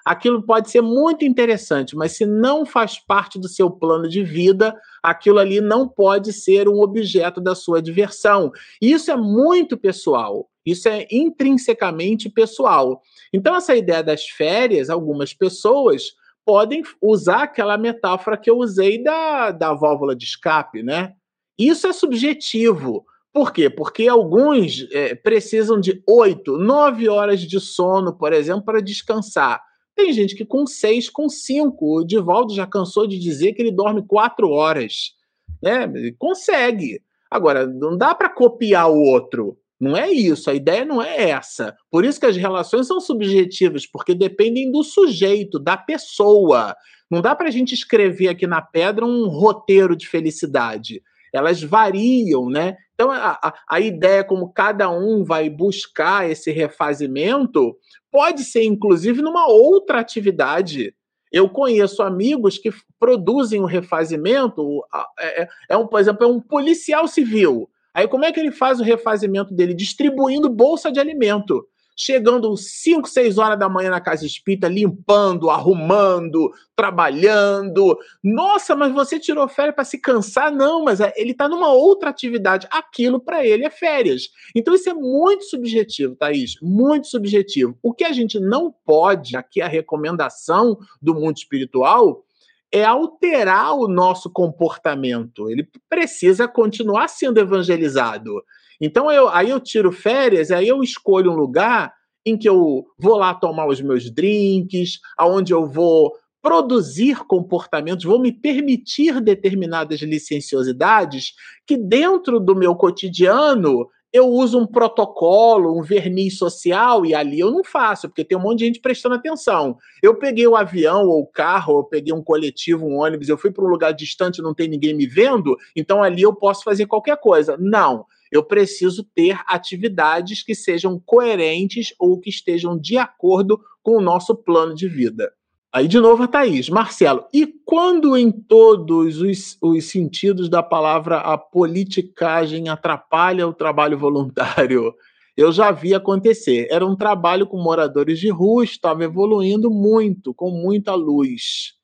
Aquilo pode ser muito interessante, mas se não faz parte do seu plano de vida, aquilo ali não pode ser um objeto da sua diversão. Isso é muito pessoal. Isso é intrinsecamente pessoal. Então, essa ideia das férias, algumas pessoas podem usar aquela metáfora que eu usei da, da válvula de escape, né? Isso é subjetivo. Por quê? Porque alguns é, precisam de oito, nove horas de sono, por exemplo, para descansar. Tem gente que com seis, com cinco. O Divaldo já cansou de dizer que ele dorme quatro horas. Né? Ele consegue. Agora, não dá para copiar o outro. Não é isso, a ideia não é essa. Por isso que as relações são subjetivas, porque dependem do sujeito, da pessoa. Não dá para a gente escrever aqui na pedra um roteiro de felicidade. Elas variam, né? Então, a, a, ideia como cada um vai buscar esse refazimento pode ser, inclusive, numa outra atividade. Eu conheço amigos que produzem o um refazimento, é, é, é um, por exemplo, é um policial civil Aí como é que ele faz o refazimento dele? Distribuindo bolsa de alimento. Chegando 5, 6 horas da manhã na casa espírita, limpando, arrumando, trabalhando. Nossa, mas você tirou férias para se cansar? Não, mas é, ele está numa outra atividade. Aquilo para ele é férias. Então isso é muito subjetivo, Thaís. Muito subjetivo. O que a gente não pode, aqui a recomendação do mundo espiritual, é alterar o nosso comportamento. Ele precisa continuar sendo evangelizado. Então eu, aí eu tiro férias, aí eu escolho um lugar em que eu vou lá tomar os meus drinks, aonde eu vou produzir comportamentos, vou me permitir determinadas licenciosidades que dentro do meu cotidiano eu uso um protocolo, um verniz social, e ali eu não faço, porque tem um monte de gente prestando atenção. Eu peguei o avião ou o carro, eu peguei um coletivo, um ônibus, eu fui para um lugar distante, não tem ninguém me vendo, então ali eu posso fazer qualquer coisa. Não. Eu preciso ter atividades que sejam coerentes ou que estejam de acordo com o nosso plano de vida. Aí de novo a Thaís. Marcelo, e quando em todos os, os sentidos da palavra a politicagem atrapalha o trabalho voluntário? Eu já vi acontecer. Era um trabalho com moradores de rua, estava evoluindo muito, com muita luz.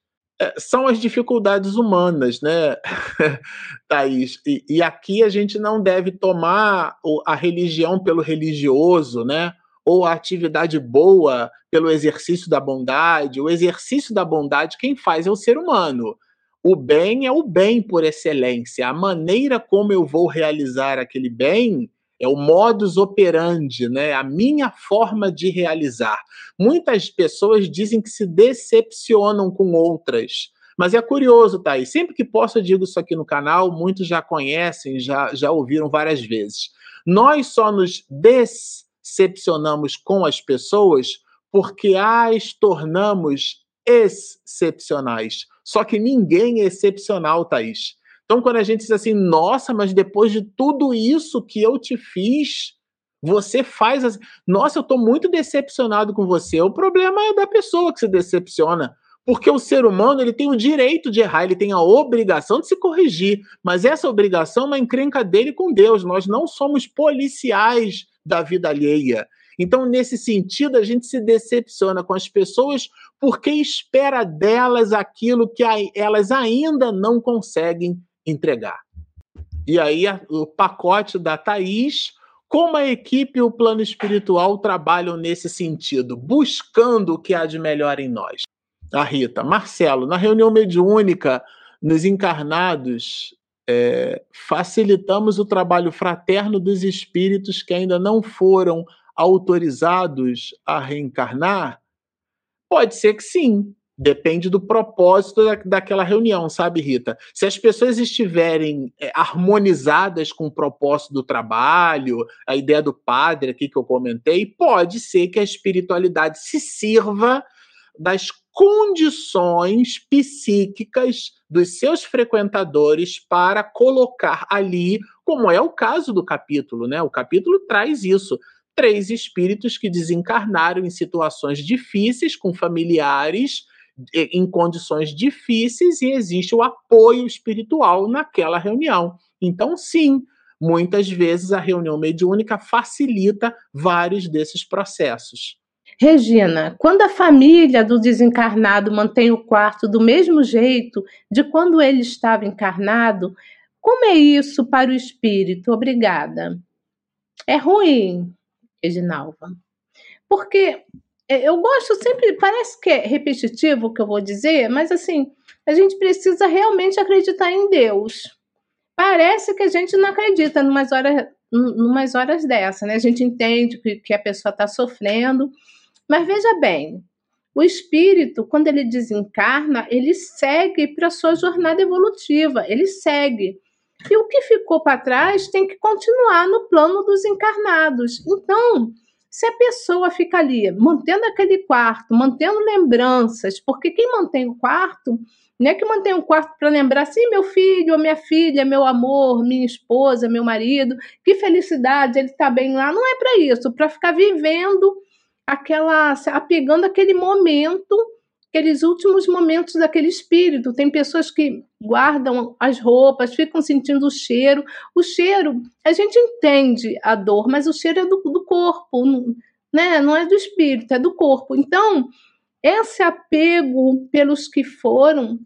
É, são as dificuldades humanas, né, [laughs] Thaís? E, e aqui a gente não deve tomar a religião pelo religioso, né? ou a atividade boa pelo exercício da bondade. O exercício da bondade, quem faz é o ser humano. O bem é o bem por excelência. A maneira como eu vou realizar aquele bem é o modus operandi, né? A minha forma de realizar. Muitas pessoas dizem que se decepcionam com outras. Mas é curioso, tá aí. Sempre que posso, eu digo isso aqui no canal, muitos já conhecem, já, já ouviram várias vezes. Nós só nos decepcionamos com as pessoas porque as tornamos excepcionais. Só que ninguém é excepcional, Thaís. Então, quando a gente diz assim, nossa, mas depois de tudo isso que eu te fiz, você faz assim. Nossa, eu estou muito decepcionado com você. O problema é da pessoa que se decepciona. Porque o ser humano ele tem o direito de errar, ele tem a obrigação de se corrigir. Mas essa obrigação é uma encrenca dele com Deus. Nós não somos policiais da vida alheia. Então, nesse sentido, a gente se decepciona com as pessoas porque espera delas aquilo que elas ainda não conseguem entregar. E aí, o pacote da Thaís, como a equipe e o plano espiritual trabalham nesse sentido, buscando o que há de melhor em nós. A Rita, Marcelo, na reunião mediúnica, nos encarnados, é, facilitamos o trabalho fraterno dos espíritos que ainda não foram autorizados a reencarnar? Pode ser que sim. Depende do propósito da, daquela reunião, sabe, Rita? Se as pessoas estiverem é, harmonizadas com o propósito do trabalho, a ideia do padre aqui que eu comentei, pode ser que a espiritualidade se sirva das condições psíquicas dos seus frequentadores para colocar ali, como é o caso do capítulo, né? O capítulo traz isso. Três espíritos que desencarnaram em situações difíceis, com familiares em condições difíceis, e existe o apoio espiritual naquela reunião. Então, sim, muitas vezes a reunião mediúnica facilita vários desses processos. Regina, quando a família do desencarnado mantém o quarto do mesmo jeito de quando ele estava encarnado, como é isso para o espírito? Obrigada. É ruim, Reginalva. Porque eu gosto sempre, parece que é repetitivo o que eu vou dizer, mas assim, a gente precisa realmente acreditar em Deus. Parece que a gente não acredita numas horas, numas horas dessa, né? A gente entende que, que a pessoa está sofrendo, mas veja bem, o espírito, quando ele desencarna, ele segue para a sua jornada evolutiva, ele segue. E o que ficou para trás tem que continuar no plano dos encarnados. Então, se a pessoa fica ali mantendo aquele quarto, mantendo lembranças, porque quem mantém o quarto não é que mantém um quarto para lembrar assim, meu filho, minha filha, meu amor, minha esposa, meu marido, que felicidade, ele está bem lá. Não é para isso, para ficar vivendo aquela, apegando aquele momento, aqueles últimos momentos daquele espírito. Tem pessoas que guardam as roupas, ficam sentindo o cheiro. O cheiro, a gente entende a dor, mas o cheiro é do, do corpo, né? Não é do espírito, é do corpo. Então, esse apego pelos que foram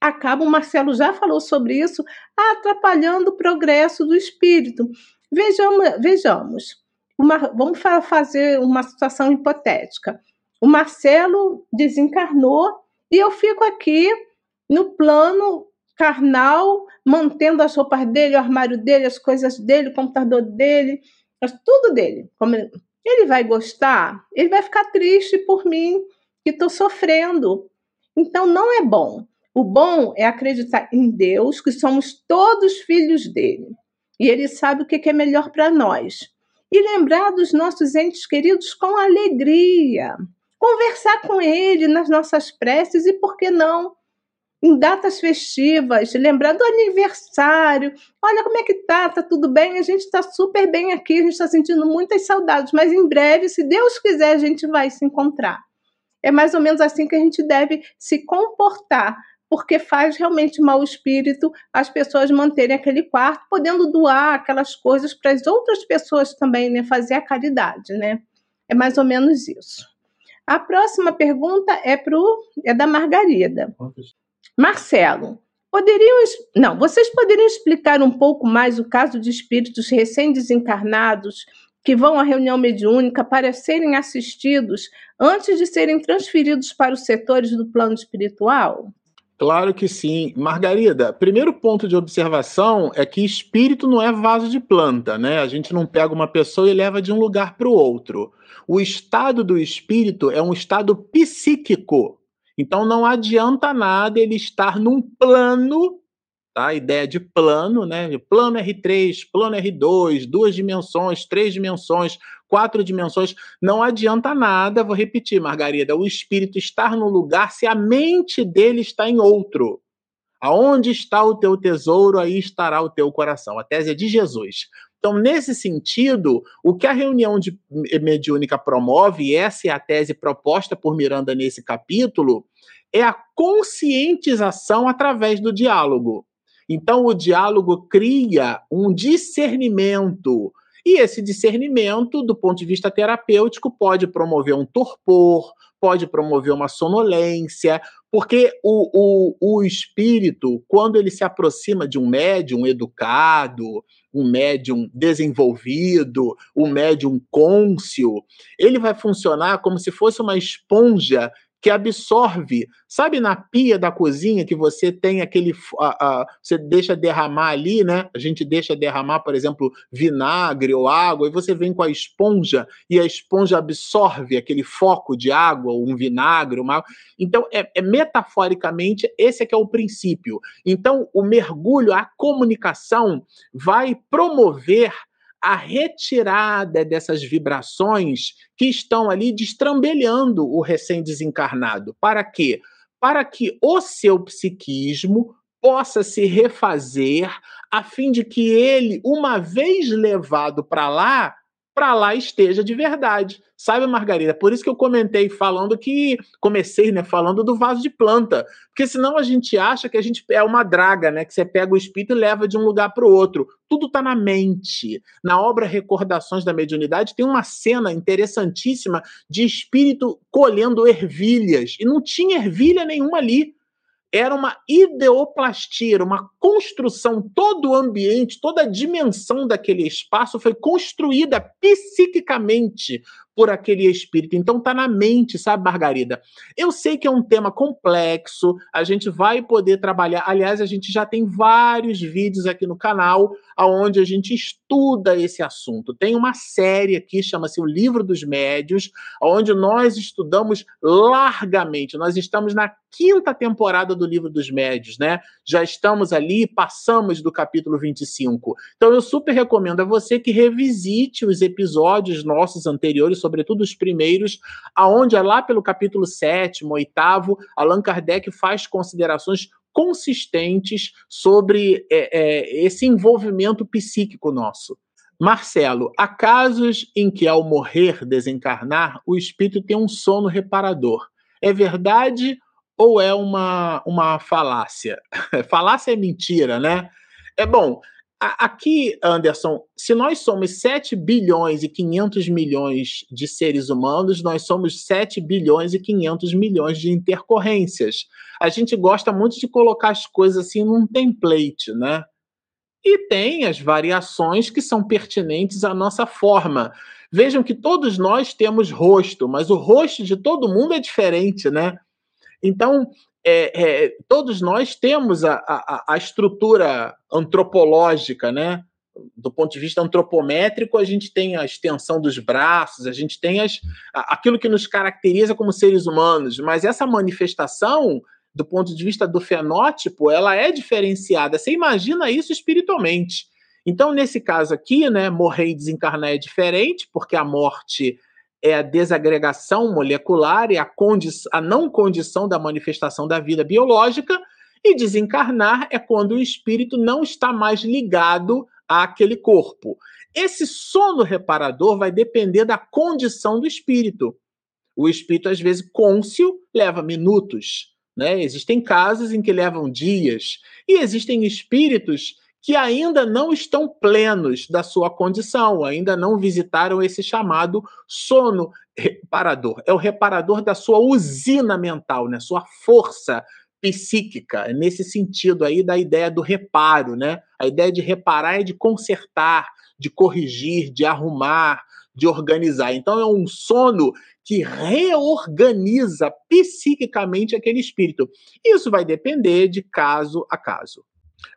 acaba, o Marcelo já falou sobre isso, atrapalhando o progresso do espírito. Vejamos, vejamos uma, vamos fazer uma situação hipotética. O Marcelo desencarnou e eu fico aqui no plano carnal, mantendo as roupas dele, o armário dele, as coisas dele, o computador dele, tudo dele. Ele vai gostar? Ele vai ficar triste por mim que estou sofrendo. Então não é bom. O bom é acreditar em Deus, que somos todos filhos dele. E ele sabe o que é melhor para nós. E lembrar dos nossos entes queridos com alegria. Conversar com ele nas nossas preces e, por que não, em datas festivas, lembrar do aniversário. Olha como é que tá, tá tudo bem? A gente está super bem aqui, a gente está sentindo muitas saudades, mas em breve, se Deus quiser, a gente vai se encontrar. É mais ou menos assim que a gente deve se comportar, porque faz realmente mau espírito as pessoas manterem aquele quarto, podendo doar aquelas coisas para as outras pessoas também, né? Fazer a caridade, né? É mais ou menos isso. A próxima pergunta é pro é da Margarida. Marcelo, poderiam não, vocês poderiam explicar um pouco mais o caso de espíritos recém-desencarnados que vão à reunião mediúnica para serem assistidos antes de serem transferidos para os setores do plano espiritual? Claro que sim. Margarida, primeiro ponto de observação é que espírito não é vaso de planta, né? A gente não pega uma pessoa e leva de um lugar para o outro. O estado do espírito é um estado psíquico. Então não adianta nada ele estar num plano tá? A ideia de plano, né? Plano R3, plano R2, duas dimensões, três dimensões, quatro dimensões. Não adianta nada, vou repetir, Margarida, o espírito estar no lugar se a mente dele está em outro. Aonde está o teu tesouro, aí estará o teu coração. A tese é de Jesus. Então, nesse sentido, o que a reunião de mediúnica promove, e essa é a tese proposta por Miranda nesse capítulo, é a conscientização através do diálogo. Então, o diálogo cria um discernimento. E esse discernimento, do ponto de vista terapêutico, pode promover um torpor, pode promover uma sonolência, porque o, o, o espírito, quando ele se aproxima de um médium educado, um médium desenvolvido, um médium côncio, ele vai funcionar como se fosse uma esponja que absorve. Sabe na pia da cozinha que você tem aquele. você deixa derramar ali, né? A gente deixa derramar, por exemplo, vinagre ou água, e você vem com a esponja e a esponja absorve aquele foco de água, um vinagre, uma. Então, é, é metaforicamente, esse é que é o princípio. Então, o mergulho, a comunicação vai promover a retirada dessas vibrações que estão ali destrambelhando o recém-desencarnado. Para quê? Para que o seu psiquismo possa se refazer, a fim de que ele, uma vez levado para lá, para lá esteja de verdade. Sabe, Margarida? Por isso que eu comentei falando que. Comecei, né? Falando do vaso de planta. Porque senão a gente acha que a gente é uma draga, né? Que você pega o espírito e leva de um lugar para o outro. Tudo está na mente. Na obra Recordações da Mediunidade tem uma cena interessantíssima de espírito colhendo ervilhas. E não tinha ervilha nenhuma ali era uma ideoplastia, uma construção, todo o ambiente, toda a dimensão daquele espaço foi construída psiquicamente por aquele espírito. Então está na mente, sabe, Margarida? Eu sei que é um tema complexo, a gente vai poder trabalhar. Aliás, a gente já tem vários vídeos aqui no canal onde a gente estuda esse assunto. Tem uma série aqui, chama-se O Livro dos Médios, onde nós estudamos largamente. Nós estamos na quinta temporada do Livro dos Médios, né? Já estamos ali, passamos do capítulo 25. Então eu super recomendo a você que revisite os episódios nossos anteriores sobre sobretudo os primeiros, aonde é lá pelo capítulo sétimo, oitavo, Allan Kardec faz considerações consistentes sobre é, é, esse envolvimento psíquico nosso. Marcelo, há casos em que, ao morrer, desencarnar, o espírito tem um sono reparador. É verdade ou é uma, uma falácia? [laughs] falácia é mentira, né? É bom, Aqui, Anderson, se nós somos 7 bilhões e 500 milhões de seres humanos, nós somos 7 bilhões e 500 milhões de intercorrências. A gente gosta muito de colocar as coisas assim num template, né? E tem as variações que são pertinentes à nossa forma. Vejam que todos nós temos rosto, mas o rosto de todo mundo é diferente, né? Então, é, é, todos nós temos a, a, a, estrutura antropológica, né? Do ponto de vista antropométrico, a gente tem a extensão dos braços, a gente tem as, aquilo que nos caracteriza como seres humanos, mas essa manifestação, do ponto de vista do fenótipo, ela é diferenciada. Você imagina isso espiritualmente. Então, nesse caso aqui, né, morrer e desencarnar é diferente, porque a morte é a desagregação molecular e a, a não condição da manifestação da vida biológica, e desencarnar é quando o espírito não está mais ligado àquele corpo. Esse sono reparador vai depender da condição do espírito. O espírito, às vezes, cônscio, leva minutos. Né? Existem casos em que levam dias. E existem espíritos que ainda não estão plenos da sua condição, ainda não visitaram esse chamado sono reparador. É o reparador da sua usina mental, né? sua força psíquica, é nesse sentido aí da ideia do reparo, né? A ideia de reparar é de consertar, de corrigir, de arrumar, de organizar. Então é um sono que reorganiza psiquicamente aquele espírito. Isso vai depender de caso a caso.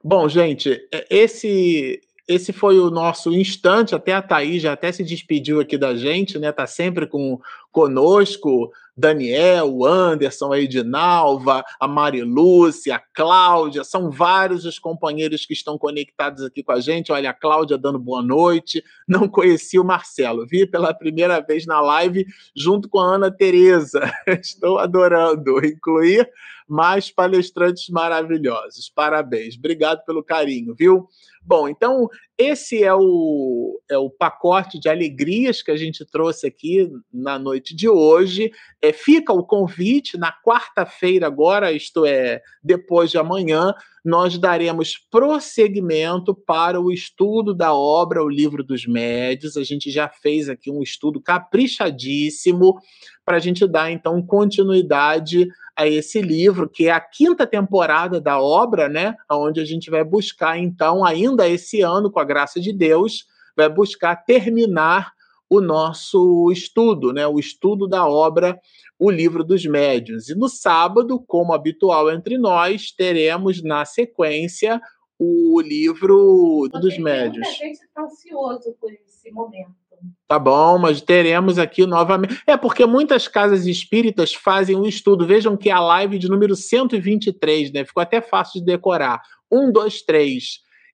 Bom, gente, é, esse esse foi o nosso instante, até a Thaís já até se despediu aqui da gente, né? Tá sempre com conosco, Daniel, o Anderson, a Edinalva, a Marilúcia, a Cláudia, são vários os companheiros que estão conectados aqui com a gente. Olha, a Cláudia dando boa noite. Não conheci o Marcelo, vi pela primeira vez na live junto com a Ana Tereza. [laughs] Estou adorando incluir mais palestrantes maravilhosos. Parabéns. Obrigado pelo carinho, viu? Bom, então esse é o, é o pacote de alegrias que a gente trouxe aqui na noite de hoje. É, fica o convite na quarta-feira, agora, isto é, depois de amanhã, nós daremos prosseguimento para o estudo da obra O Livro dos Médios. A gente já fez aqui um estudo caprichadíssimo para a gente dar, então, continuidade a esse livro, que é a quinta temporada da obra, né? Onde a gente vai buscar, então, ainda esse ano, com a graça de Deus, vai buscar terminar o nosso estudo, né? O estudo da obra O Livro dos Médiuns. E no sábado, como habitual entre nós, teremos na sequência o livro dos médios. Muita gente está ansioso por esse momento. Tá bom, mas teremos aqui novamente. É porque muitas casas espíritas fazem o estudo. Vejam que é a live de número 123, né? Ficou até fácil de decorar. 1, 2, 3.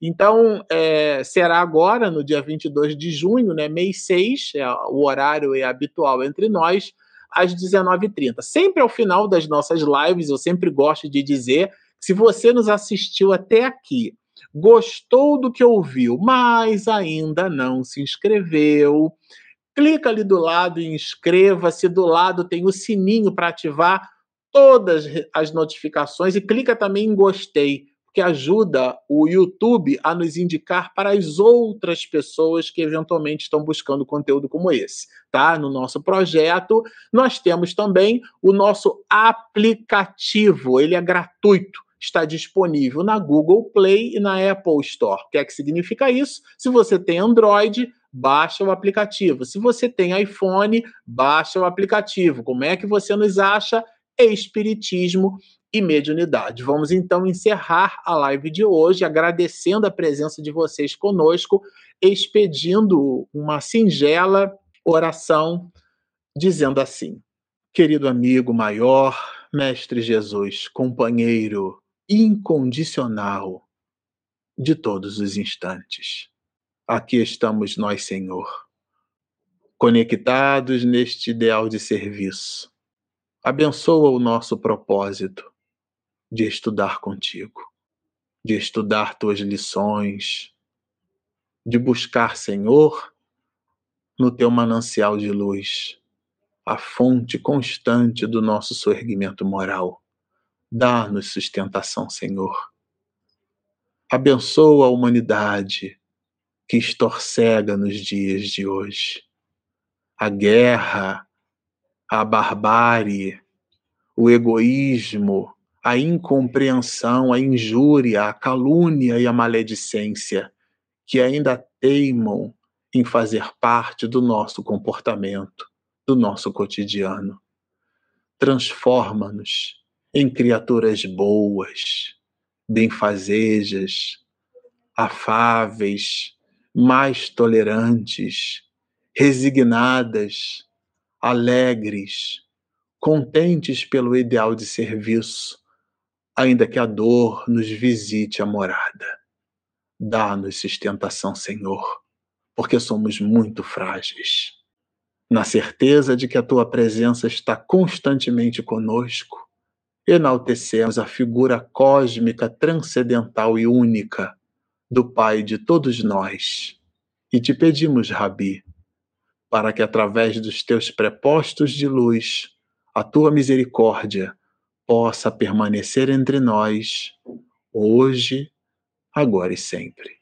Então, é, será agora, no dia 22 de junho, né, mês 6, é, o horário é habitual entre nós, às 19h30. Sempre ao final das nossas lives, eu sempre gosto de dizer, se você nos assistiu até aqui, gostou do que ouviu, mas ainda não se inscreveu, clica ali do lado e inscreva-se. Do lado tem o sininho para ativar todas as notificações e clica também em gostei, que ajuda o YouTube a nos indicar para as outras pessoas que eventualmente estão buscando conteúdo como esse, tá? No nosso projeto, nós temos também o nosso aplicativo, ele é gratuito está disponível na Google Play e na Apple Store. O que é que significa isso? Se você tem Android, baixa o aplicativo. Se você tem iPhone, baixa o aplicativo. Como é que você nos acha? Espiritismo e mediunidade. Vamos então encerrar a live de hoje agradecendo a presença de vocês conosco, expedindo uma singela oração dizendo assim: Querido amigo maior, Mestre Jesus, companheiro incondicional de todos os instantes. Aqui estamos nós, Senhor, conectados neste ideal de serviço. Abençoa o nosso propósito de estudar contigo, de estudar tuas lições, de buscar, Senhor, no teu manancial de luz, a fonte constante do nosso soerguimento moral Dá-nos sustentação, Senhor. Abençoa a humanidade que estorcega nos dias de hoje. A guerra, a barbárie, o egoísmo, a incompreensão, a injúria, a calúnia e a maledicência que ainda teimam em fazer parte do nosso comportamento, do nosso cotidiano. Transforma-nos em criaturas boas, benfazejas, afáveis, mais tolerantes, resignadas, alegres, contentes pelo ideal de serviço, ainda que a dor nos visite a morada. Dá-nos sustentação, Senhor, porque somos muito frágeis. Na certeza de que a tua presença está constantemente conosco, enaltecemos a figura cósmica, transcendental e única do Pai de todos nós. E te pedimos, Rabi, para que através dos teus prepostos de luz, a tua misericórdia possa permanecer entre nós, hoje, agora e sempre.